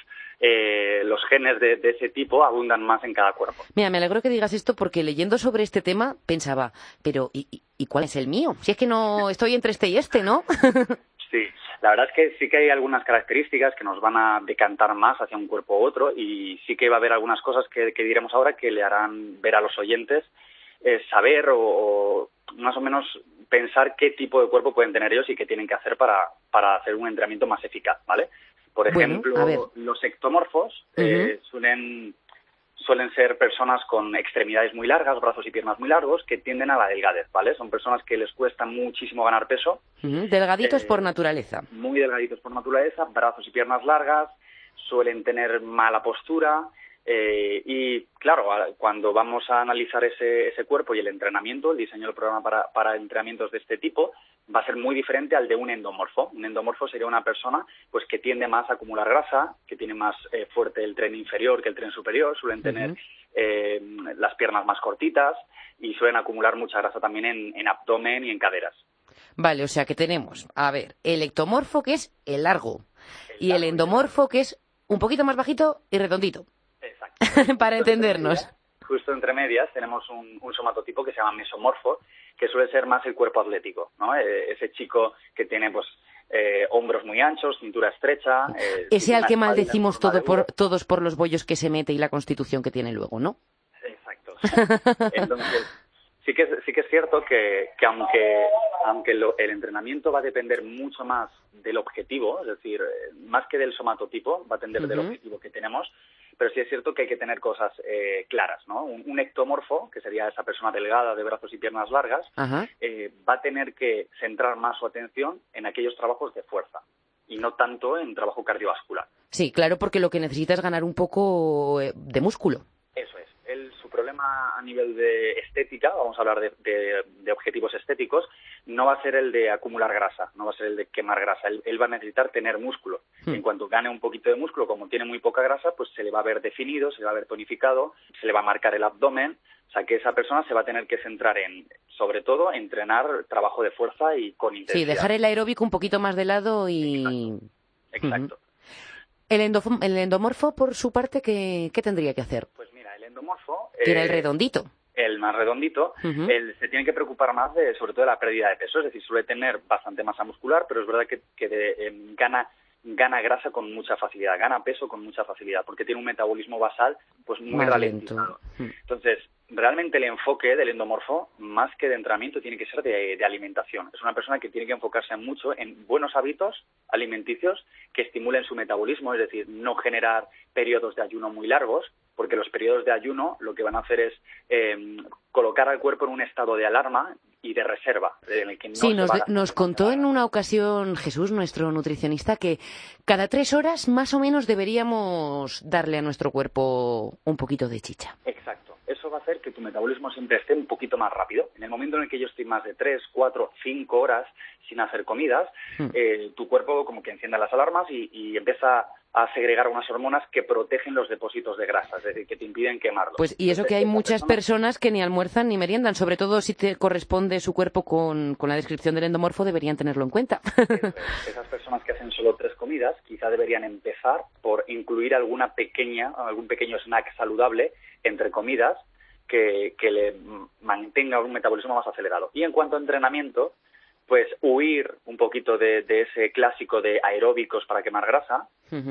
Speaker 4: eh, los genes de, ese tipo abundan más en cada cuerpo.
Speaker 1: Mira, me alegro que digas esto porque leyendo sobre este tema pensaba, pero ¿y, y cuál es el mío? Si es que no estoy entre este y este, ¿no?
Speaker 4: sí, la verdad es que sí que hay algunas características que nos van a decantar más hacia un cuerpo u otro y sí que va a haber algunas cosas que, diremos ahora que le harán ver a los oyentes eh, saber o, más o menos pensar qué tipo de cuerpo pueden tener ellos y qué tienen que hacer para, para hacer un entrenamiento más eficaz, ¿vale? Por ejemplo, los ectomorfos eh, suelen suelen ser personas con extremidades muy largas, brazos y piernas muy largos, que tienden a la delgadez, ¿vale? Son personas que les cuesta muchísimo ganar peso.
Speaker 1: Delgaditos por eh, naturaleza.
Speaker 4: Muy delgaditos por naturaleza, brazos y piernas largas, suelen tener mala postura, eh, y claro, cuando vamos a analizar ese, ese, cuerpo y el entrenamiento, el diseño del programa para, para, entrenamientos de este tipo va a ser muy diferente al de un endomorfo. Un endomorfo sería una persona pues que tiende más a acumular grasa, que tiene más eh, fuerte el tren inferior que el tren superior, suelen tener eh, las piernas más cortitas y suelen acumular mucha grasa también en, en abdomen y en caderas.
Speaker 1: Vale, o sea que tenemos, a ver, el ectomorfo que es el largo y el endomorfo que es un poquito más bajito y redondito. para entendernos.
Speaker 4: justo entre medias tenemos un, somatotipo que se llama mesomorfo, que suele ser más el cuerpo atlético, ¿no? Eh, ese chico que tiene pues eh, hombros muy anchos, cintura estrecha.
Speaker 1: Eh, ese al que maldecimos todo por, todos por los bollos que se mete y la constitución que tiene luego, ¿no?
Speaker 4: Exacto. Entonces, sí que, sí que es cierto que, que aunque, aunque el entrenamiento va a depender mucho más del objetivo, es decir, más que del somatotipo, va a depender del objetivo que tenemos, pero sí es cierto que hay que tener cosas eh, claras, ¿no? Un, ectomorfo, que sería esa persona delgada de brazos y piernas largas, eh, va a tener que centrar más su atención en aquellos trabajos de fuerza y no tanto en trabajo cardiovascular.
Speaker 1: Sí, claro, porque lo que necesita es ganar un poco eh, de músculo.
Speaker 4: Problema a nivel de estética, vamos a hablar de objetivos estéticos, no va a ser el de acumular grasa, no va a ser el de quemar grasa. Él, va a necesitar tener músculo. Hmm. En cuanto gane un poquito de músculo, como tiene muy poca grasa, pues se le va a ver definido, se le va a ver tonificado, se le va a marcar el abdomen. O sea que esa persona se va a tener que centrar en, sobre todo, entrenar trabajo de fuerza y con intensidad.
Speaker 1: Sí, dejar el aeróbico un poquito más de lado y.
Speaker 4: Exacto.
Speaker 1: ¿El, ¿El, endomorfo, por su parte, ¿qué, ¿qué, tendría que hacer?
Speaker 4: Pues el
Speaker 1: eh, redondito
Speaker 4: el más redondito, él se tiene que preocupar más de, sobre todo de la pérdida de peso, es decir, suele tener bastante masa muscular, pero es verdad que, em, gana gana grasa con mucha facilidad, gana peso con mucha facilidad, porque tiene un metabolismo basal pues muy ralentizado. Entonces, realmente el enfoque del endomorfo, más que de entrenamiento, tiene que ser de, de, alimentación. Es una persona que tiene que enfocarse mucho en buenos hábitos alimenticios que estimulen su metabolismo, es decir, no generar periodos de ayuno muy largos, porque los periodos de ayuno lo que van a hacer es eh, colocar al cuerpo en un estado de alarma y de reserva. En el que no
Speaker 1: sí, nos, contó en una ocasión Jesús, nuestro nutricionista, que cada tres horas más o menos deberíamos darle a nuestro cuerpo un poquito de chicha.
Speaker 4: Exacto. Eso va a hacer que tu metabolismo siempre esté un poquito más rápido. En el momento en el que yo estoy más de tres, cuatro, cinco horas sin hacer comidas, hmm. eh, tu cuerpo como que enciende las alarmas y, y empieza a segregar unas hormonas que protegen los depósitos de grasa, es decir, que te impiden quemarlos.
Speaker 1: Pues y eso que hay muchas personas que ni almuerzan ni meriendan, sobre todo si te corresponde su cuerpo con, la descripción del endomorfo, deberían tenerlo en cuenta.
Speaker 4: Esas personas que hacen solo tres comidas, quizá deberían empezar por incluir alguna pequeña, algún pequeño snack saludable entre comidas que, que le mantenga un metabolismo más acelerado. Y en cuanto a entrenamiento, pues huir un poquito de, ese clásico de aeróbicos para quemar grasa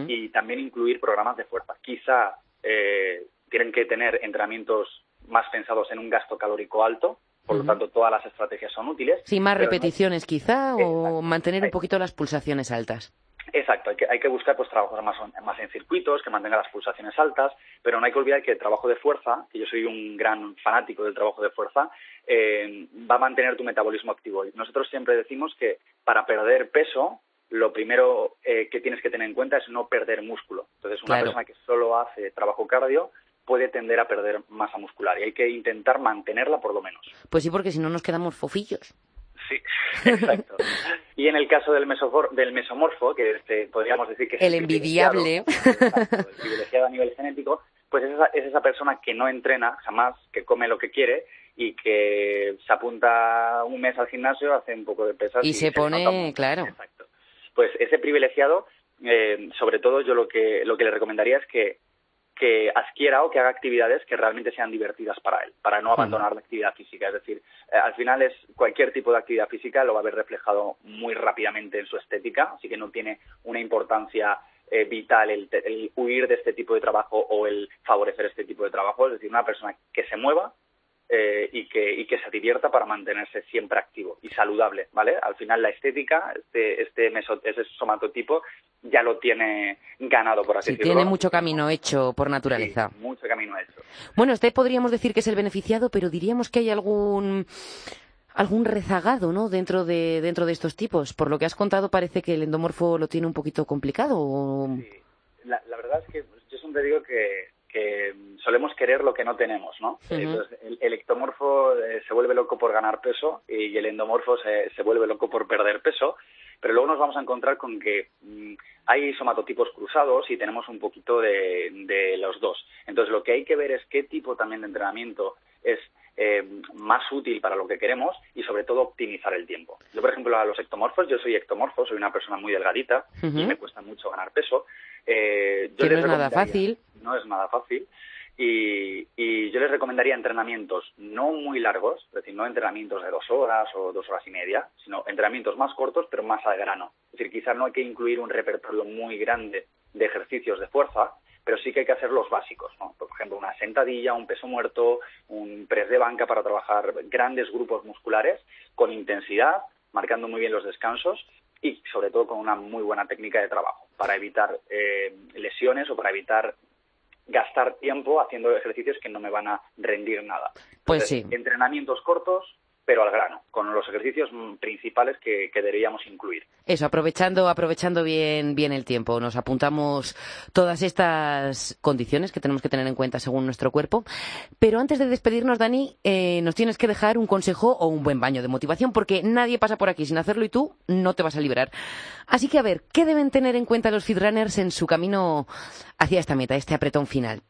Speaker 4: y también incluir programas de fuerza. Quizá eh, tienen que tener entrenamientos más pensados en un gasto calórico alto, por lo tanto todas las estrategias son útiles.
Speaker 1: Sí, más repeticiones quizá o mantener un poquito las pulsaciones altas.
Speaker 4: Exacto, hay que, hay que buscar pues trabajos más, más en circuitos, que mantengan las pulsaciones altas, pero no hay que olvidar que el trabajo de fuerza, que yo soy un gran fanático del trabajo de fuerza, eh, va a mantener tu metabolismo activo. Y nosotros siempre decimos que para perder peso, lo primero eh, que tienes que tener en cuenta es no perder músculo. Entonces, una persona que solo hace trabajo cardio puede tender a perder masa muscular y hay que intentar mantenerla por lo menos.
Speaker 1: Pues sí, porque si no nos quedamos fofillos.
Speaker 4: Sí, exacto. y en el caso del, del mesomorfo, que este, podríamos decir que es
Speaker 1: el, envidiable,
Speaker 4: el privilegiado a nivel genético, pues es esa, es esa persona que no entrena jamás, que come lo que quiere y que se apunta un mes al gimnasio, hace un poco de pesas
Speaker 1: y, se, pone, claro.
Speaker 4: Exacto. Pues ese privilegiado, eh, sobre todo yo lo que, lo que le recomendaría es que que adquiera o que haga actividades que realmente sean divertidas para él, para no abandonar la actividad física. Es decir, eh, al final es cualquier tipo de actividad física lo va a ver reflejado muy rápidamente en su estética, así que no tiene una importancia eh, vital el, huir de este tipo de trabajo o el favorecer este tipo de trabajo. Es decir, una persona que se mueva eh, y, que, y que se divierta para mantenerse siempre activo y saludable, ¿vale? Al final la estética, este, este, meso, ese somatotipo, ya lo tiene ganado, por así
Speaker 1: sí, Tiene mucho camino hecho por naturaleza.
Speaker 4: mucho camino hecho.
Speaker 1: Bueno, este podríamos decir que es el beneficiado, pero diríamos que hay algún algún rezagado ¿no? dentro, de, dentro de estos tipos. Por lo que has contado, parece que el endomorfo lo tiene un poquito complicado.
Speaker 4: Sí. La, verdad es que yo siempre digo que, que solemos querer lo que no tenemos, ¿no? Entonces, el, ectomorfo eh, se vuelve loco por ganar peso y el endomorfo se, se vuelve loco por perder peso pero luego nos vamos a encontrar con que mm, hay somatotipos cruzados y tenemos un poquito de, de, los dos. Entonces, lo que hay que ver es qué tipo también de entrenamiento es eh, más útil para lo que queremos y, sobre todo, optimizar el tiempo. Yo, por ejemplo, a los ectomorfos, yo soy ectomorfo, soy una persona muy delgadita y me cuesta mucho ganar peso.
Speaker 1: Eh, yo no es nada fácil.
Speaker 4: No es nada fácil. Y, y, yo les recomendaría entrenamientos no muy largos, es decir, no entrenamientos de dos horas o dos horas y media, sino entrenamientos más cortos pero más al grano. Es decir, quizás no hay que incluir un repertorio muy grande de ejercicios de fuerza, pero sí que hay que hacer los básicos, ¿no? Por ejemplo, una sentadilla, un peso muerto, un press de banca para trabajar grandes grupos musculares con intensidad, marcando muy bien los descansos y sobre todo con una muy buena técnica de trabajo para evitar eh, lesiones o para evitar gastar tiempo haciendo ejercicios que no me van a rendir nada.
Speaker 1: pues sí.
Speaker 4: Entrenamientos cortos, pero al grano, con los ejercicios principales que, deberíamos incluir.
Speaker 1: Eso, aprovechando, aprovechando bien, bien el tiempo. Nos apuntamos todas estas condiciones que tenemos que tener en cuenta según nuestro cuerpo. Pero antes de despedirnos, Dani, eh, nos tienes que dejar un consejo o un buen baño de motivación, porque nadie pasa por aquí sin hacerlo y tú no te vas a liberar. Así que, a ver, ¿qué deben tener en cuenta los feedrunners en su camino hacia esta meta, este apretón final?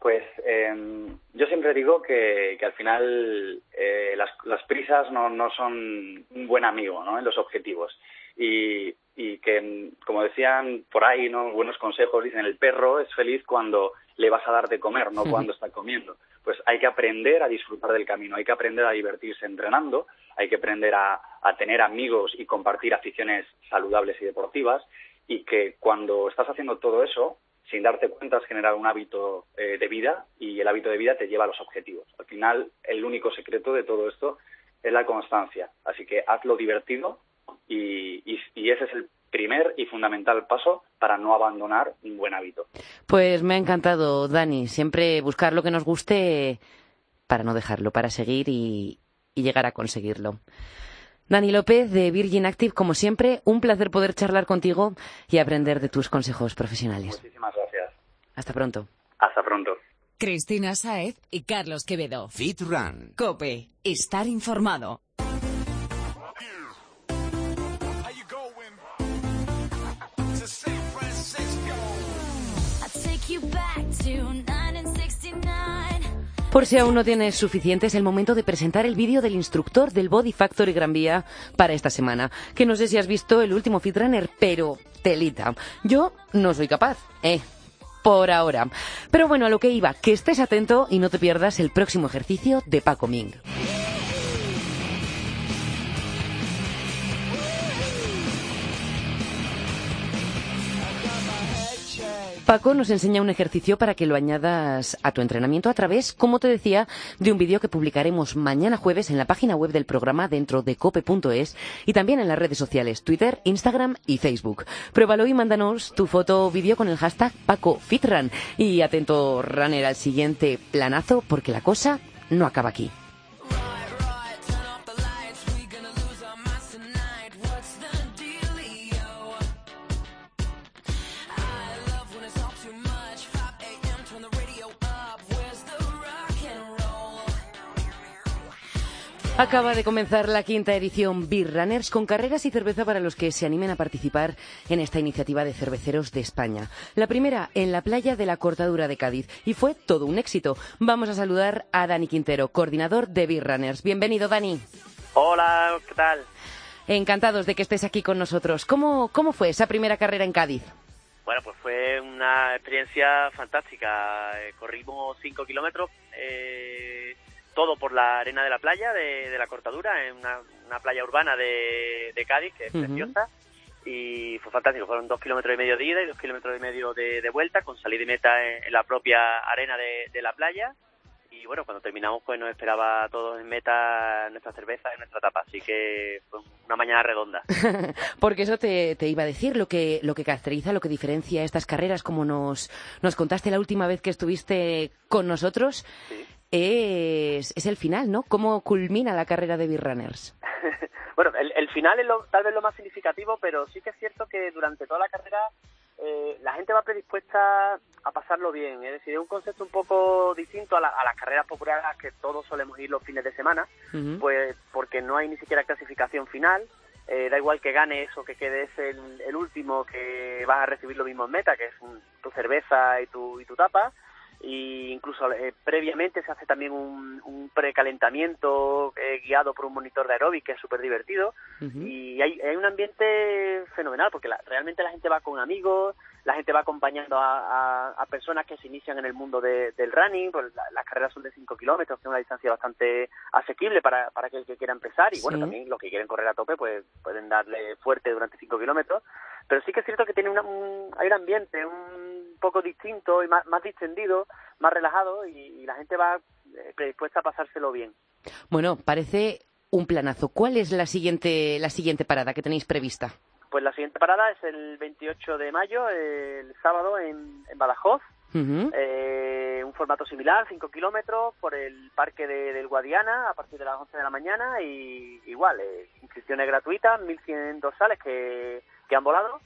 Speaker 4: Pues eh, yo siempre digo que, que al final eh, las, las, prisas no, no, son un buen amigo ¿no? en los objetivos. Y, y, que, como decían por ahí, ¿no? buenos consejos, dicen el perro es feliz cuando le vas a dar de comer, no cuando está comiendo. Pues hay que aprender a disfrutar del camino, hay que aprender a divertirse entrenando, hay que aprender a, a tener amigos y compartir aficiones saludables y deportivas y que cuando estás haciendo todo eso, sin darte cuenta, has generado un hábito eh, de vida y el hábito de vida te lleva a los objetivos. Al final, el único secreto de todo esto es la constancia. Así que hazlo divertido y, y, ese es el primer y fundamental paso para no abandonar un buen hábito.
Speaker 1: Pues me ha encantado, Dani. Siempre buscar lo que nos guste para no dejarlo, para seguir y, y llegar a conseguirlo. Dani López de Virgin Active, como siempre, un placer poder charlar contigo y aprender de tus consejos profesionales.
Speaker 4: Muchísimas.
Speaker 1: Hasta pronto.
Speaker 4: Hasta pronto.
Speaker 3: Cristina Saez y Carlos Quevedo.
Speaker 6: Fit Run.
Speaker 3: Cope. Estar informado.
Speaker 1: Por si aún no tienes suficiente, es el momento de presentar el vídeo del instructor del Body Factory Gran Vía para esta semana. Que no sé si has visto el último Fitrunner, pero telita. Yo no soy capaz, eh. Por ahora. Pero bueno, a lo que iba, que estés atento y no te pierdas el próximo ejercicio de Paco Ming. Paco nos enseña un ejercicio para que lo añadas a tu entrenamiento a través, como te decía, de un vídeo que publicaremos mañana jueves en la página web del programa dentro de cope.es y también en las redes sociales Twitter, Instagram y Facebook. Pruébalo y mándanos tu foto o vídeo con el hashtag PacoFitRun. Y atento, runner, al siguiente planazo porque la cosa no acaba aquí. Acaba de comenzar la quinta edición Beer Runners con carreras y cerveza para los que se animen a participar en esta iniciativa de cerveceros de España. La primera en la playa de la Cortadura de Cádiz y fue todo un éxito. Vamos a saludar a Dani Quintero, coordinador de Beer Runners. Bienvenido, Dani.
Speaker 7: Hola, ¿qué tal?
Speaker 1: Encantados de que estés aquí con nosotros. ¿Cómo, cómo fue esa primera carrera en Cádiz?
Speaker 7: Bueno, pues fue una experiencia fantástica. Eh, corrimos cinco kilómetros. Eh todo por la arena de la playa de, la cortadura, en una, playa urbana de, Cádiz, que es preciosa. Y fue fantástico, fueron dos kilómetros y medio de ida y dos kilómetros y medio de, vuelta, con salida y meta en, la propia arena de, la playa. Y bueno, cuando terminamos pues nos esperaba a todos en meta nuestra cerveza y nuestra tapa, así que fue una mañana redonda.
Speaker 1: Porque eso te, iba a decir, lo que, lo que caracteriza, lo que diferencia estas carreras, como nos, nos contaste la última vez que estuviste con nosotros, es, es el final, ¿no? ¿Cómo culmina la carrera de Beer Runners?
Speaker 7: bueno, el, el final es lo, tal vez lo más significativo, pero sí que es cierto que durante toda la carrera eh, la gente va predispuesta a pasarlo bien. Es decir, es un concepto un poco distinto a, las carreras populares a las que todos solemos ir los fines de semana, pues porque no hay ni siquiera clasificación final. Eh, da igual que ganes o que quedes el, el último, que vas a recibir lo mismo en meta, que es tu cerveza y tu, y tu tapa y incluso eh, previamente se hace también un, un precalentamiento eh, guiado por un monitor de aeróbic que es súper divertido. Y hay, hay, un ambiente fenomenal porque realmente la gente va con amigos, la gente va acompañando a, a, personas que se inician en el mundo del running, pues las carreras son de 5 kilómetros, que es una distancia bastante asequible para, para aquel que quiera empezar. Y bueno, también los que quieren correr a tope pues pueden darle fuerte durante 5 kilómetros, pero sí que es cierto que tiene un, hay un ambiente, un poco distinto y más, más distendido, más relajado y, la gente va eh, predispuesta a pasárselo bien.
Speaker 1: Bueno, parece un planazo. ¿Cuál es la siguiente, la siguiente parada que tenéis prevista?
Speaker 7: Pues la siguiente parada es el 28 de mayo, el sábado en, Badajoz. Eh, un formato similar, 5 kilómetros, por el parque de, del Guadiana a partir de las 11 de la mañana y igual, eh, inscripciones gratuitas, 1.100 dorsales que, que han volado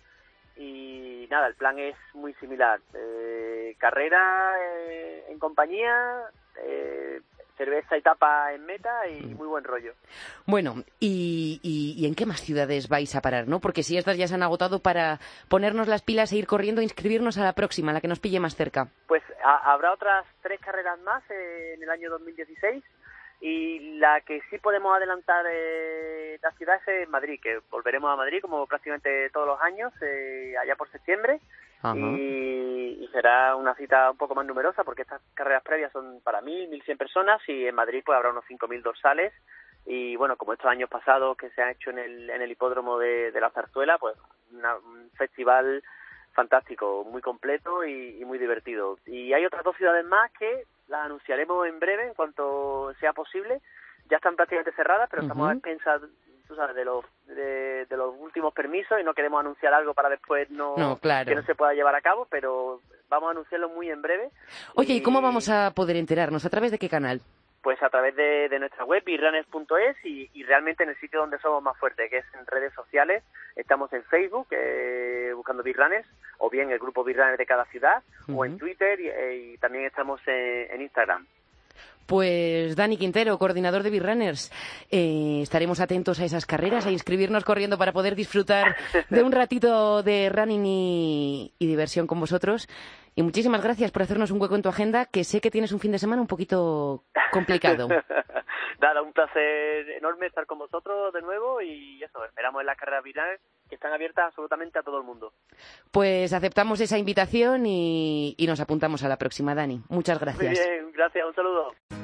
Speaker 7: y nada, el plan es muy similar. Eh, carrera eh, en compañía, eh, cerveza y tapa en meta y mm. muy buen rollo.
Speaker 1: Bueno, ¿y, y, en qué más ciudades vais a parar? no Porque si estas ya se han agotado para ponernos las pilas e ir corriendo e inscribirnos a la próxima, la que nos pille más cerca.
Speaker 7: Pues habrá otras tres carreras más en el año 2016 y la que sí podemos adelantar eh, la ciudad es Madrid, que volveremos a Madrid como prácticamente todos los años, eh, allá por septiembre, y, será una cita un poco más numerosa porque estas carreras previas son para mil, mil cien personas y en Madrid pues habrá unos cinco mil dorsales. Y bueno, como estos años pasados que se han hecho en el, en el hipódromo de, la Zarzuela, pues un festival fantástico, muy completo y, muy divertido. Y hay otras dos ciudades más que las anunciaremos en breve, en cuanto sea posible. Ya están prácticamente cerradas, pero estamos a expensas tú sabes, de los de, los últimos permisos y no queremos anunciar algo para después no, que no se pueda llevar a cabo, pero vamos a anunciarlo muy en breve.
Speaker 1: Oye, ¿y cómo vamos a poder enterarnos? ¿A través de qué canal?
Speaker 7: Pues a través de, nuestra web birrunners.es y, y, realmente en el sitio donde somos más fuertes, que es en redes sociales. Estamos en Facebook eh, buscando Birrunners o bien el grupo Birrunners de cada ciudad o en Twitter y, eh, también estamos en Instagram.
Speaker 1: Pues Dani Quintero, coordinador de B-Runners, eh, estaremos atentos a esas carreras, a inscribirnos corriendo para poder disfrutar de un ratito de running y, diversión con vosotros. Y muchísimas gracias por hacernos un hueco en tu agenda, que sé que tienes un fin de semana un poquito complicado.
Speaker 7: Nada, un placer enorme estar con vosotros de nuevo y eso, esperamos en las carreras virales que están abiertas absolutamente a todo el mundo.
Speaker 1: Pues aceptamos esa invitación y, y nos apuntamos a la próxima, Dani. Muchas gracias.
Speaker 7: Muy bien, gracias, un saludo.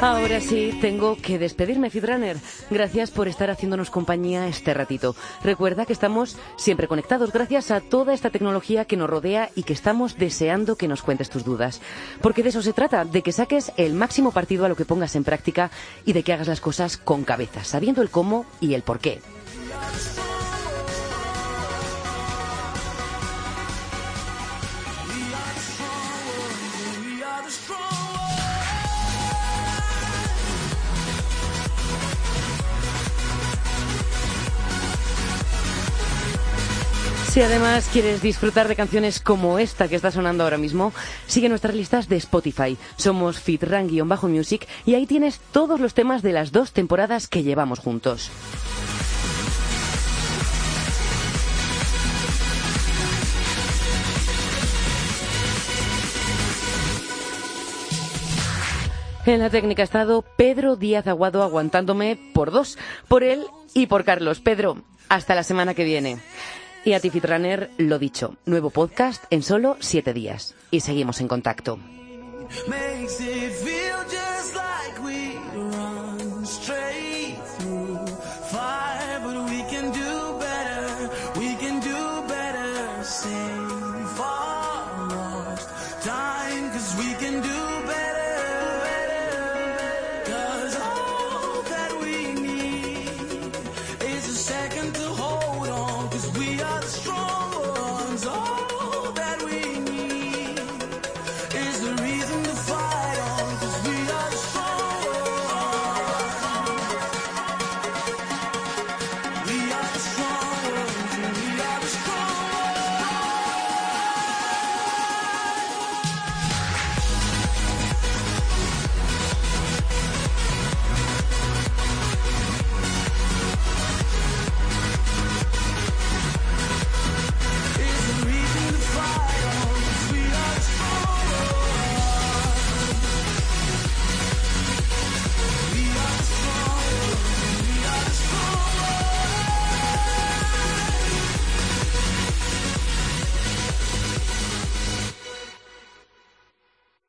Speaker 1: Ahora sí, tengo que despedirme, Fitrunner. Gracias por estar haciéndonos compañía este ratito. Recuerda que estamos siempre conectados gracias a toda esta tecnología que nos rodea y que estamos deseando que nos cuentes tus dudas. Porque de eso se trata, de que saques el máximo partido a lo que pongas en práctica y de que hagas las cosas con cabeza, sabiendo el cómo y el por qué. Si además quieres disfrutar de canciones como esta que está sonando ahora mismo, sigue nuestras listas de Spotify. Somos bajo music y ahí tienes todos los temas de las dos temporadas que llevamos juntos. En la técnica ha estado Pedro Díaz Aguado aguantándome por dos, por él y por Carlos. Pedro, hasta la semana que viene. Y a Tifitrunner, lo dicho, nuevo podcast en solo siete días. Y seguimos en contacto.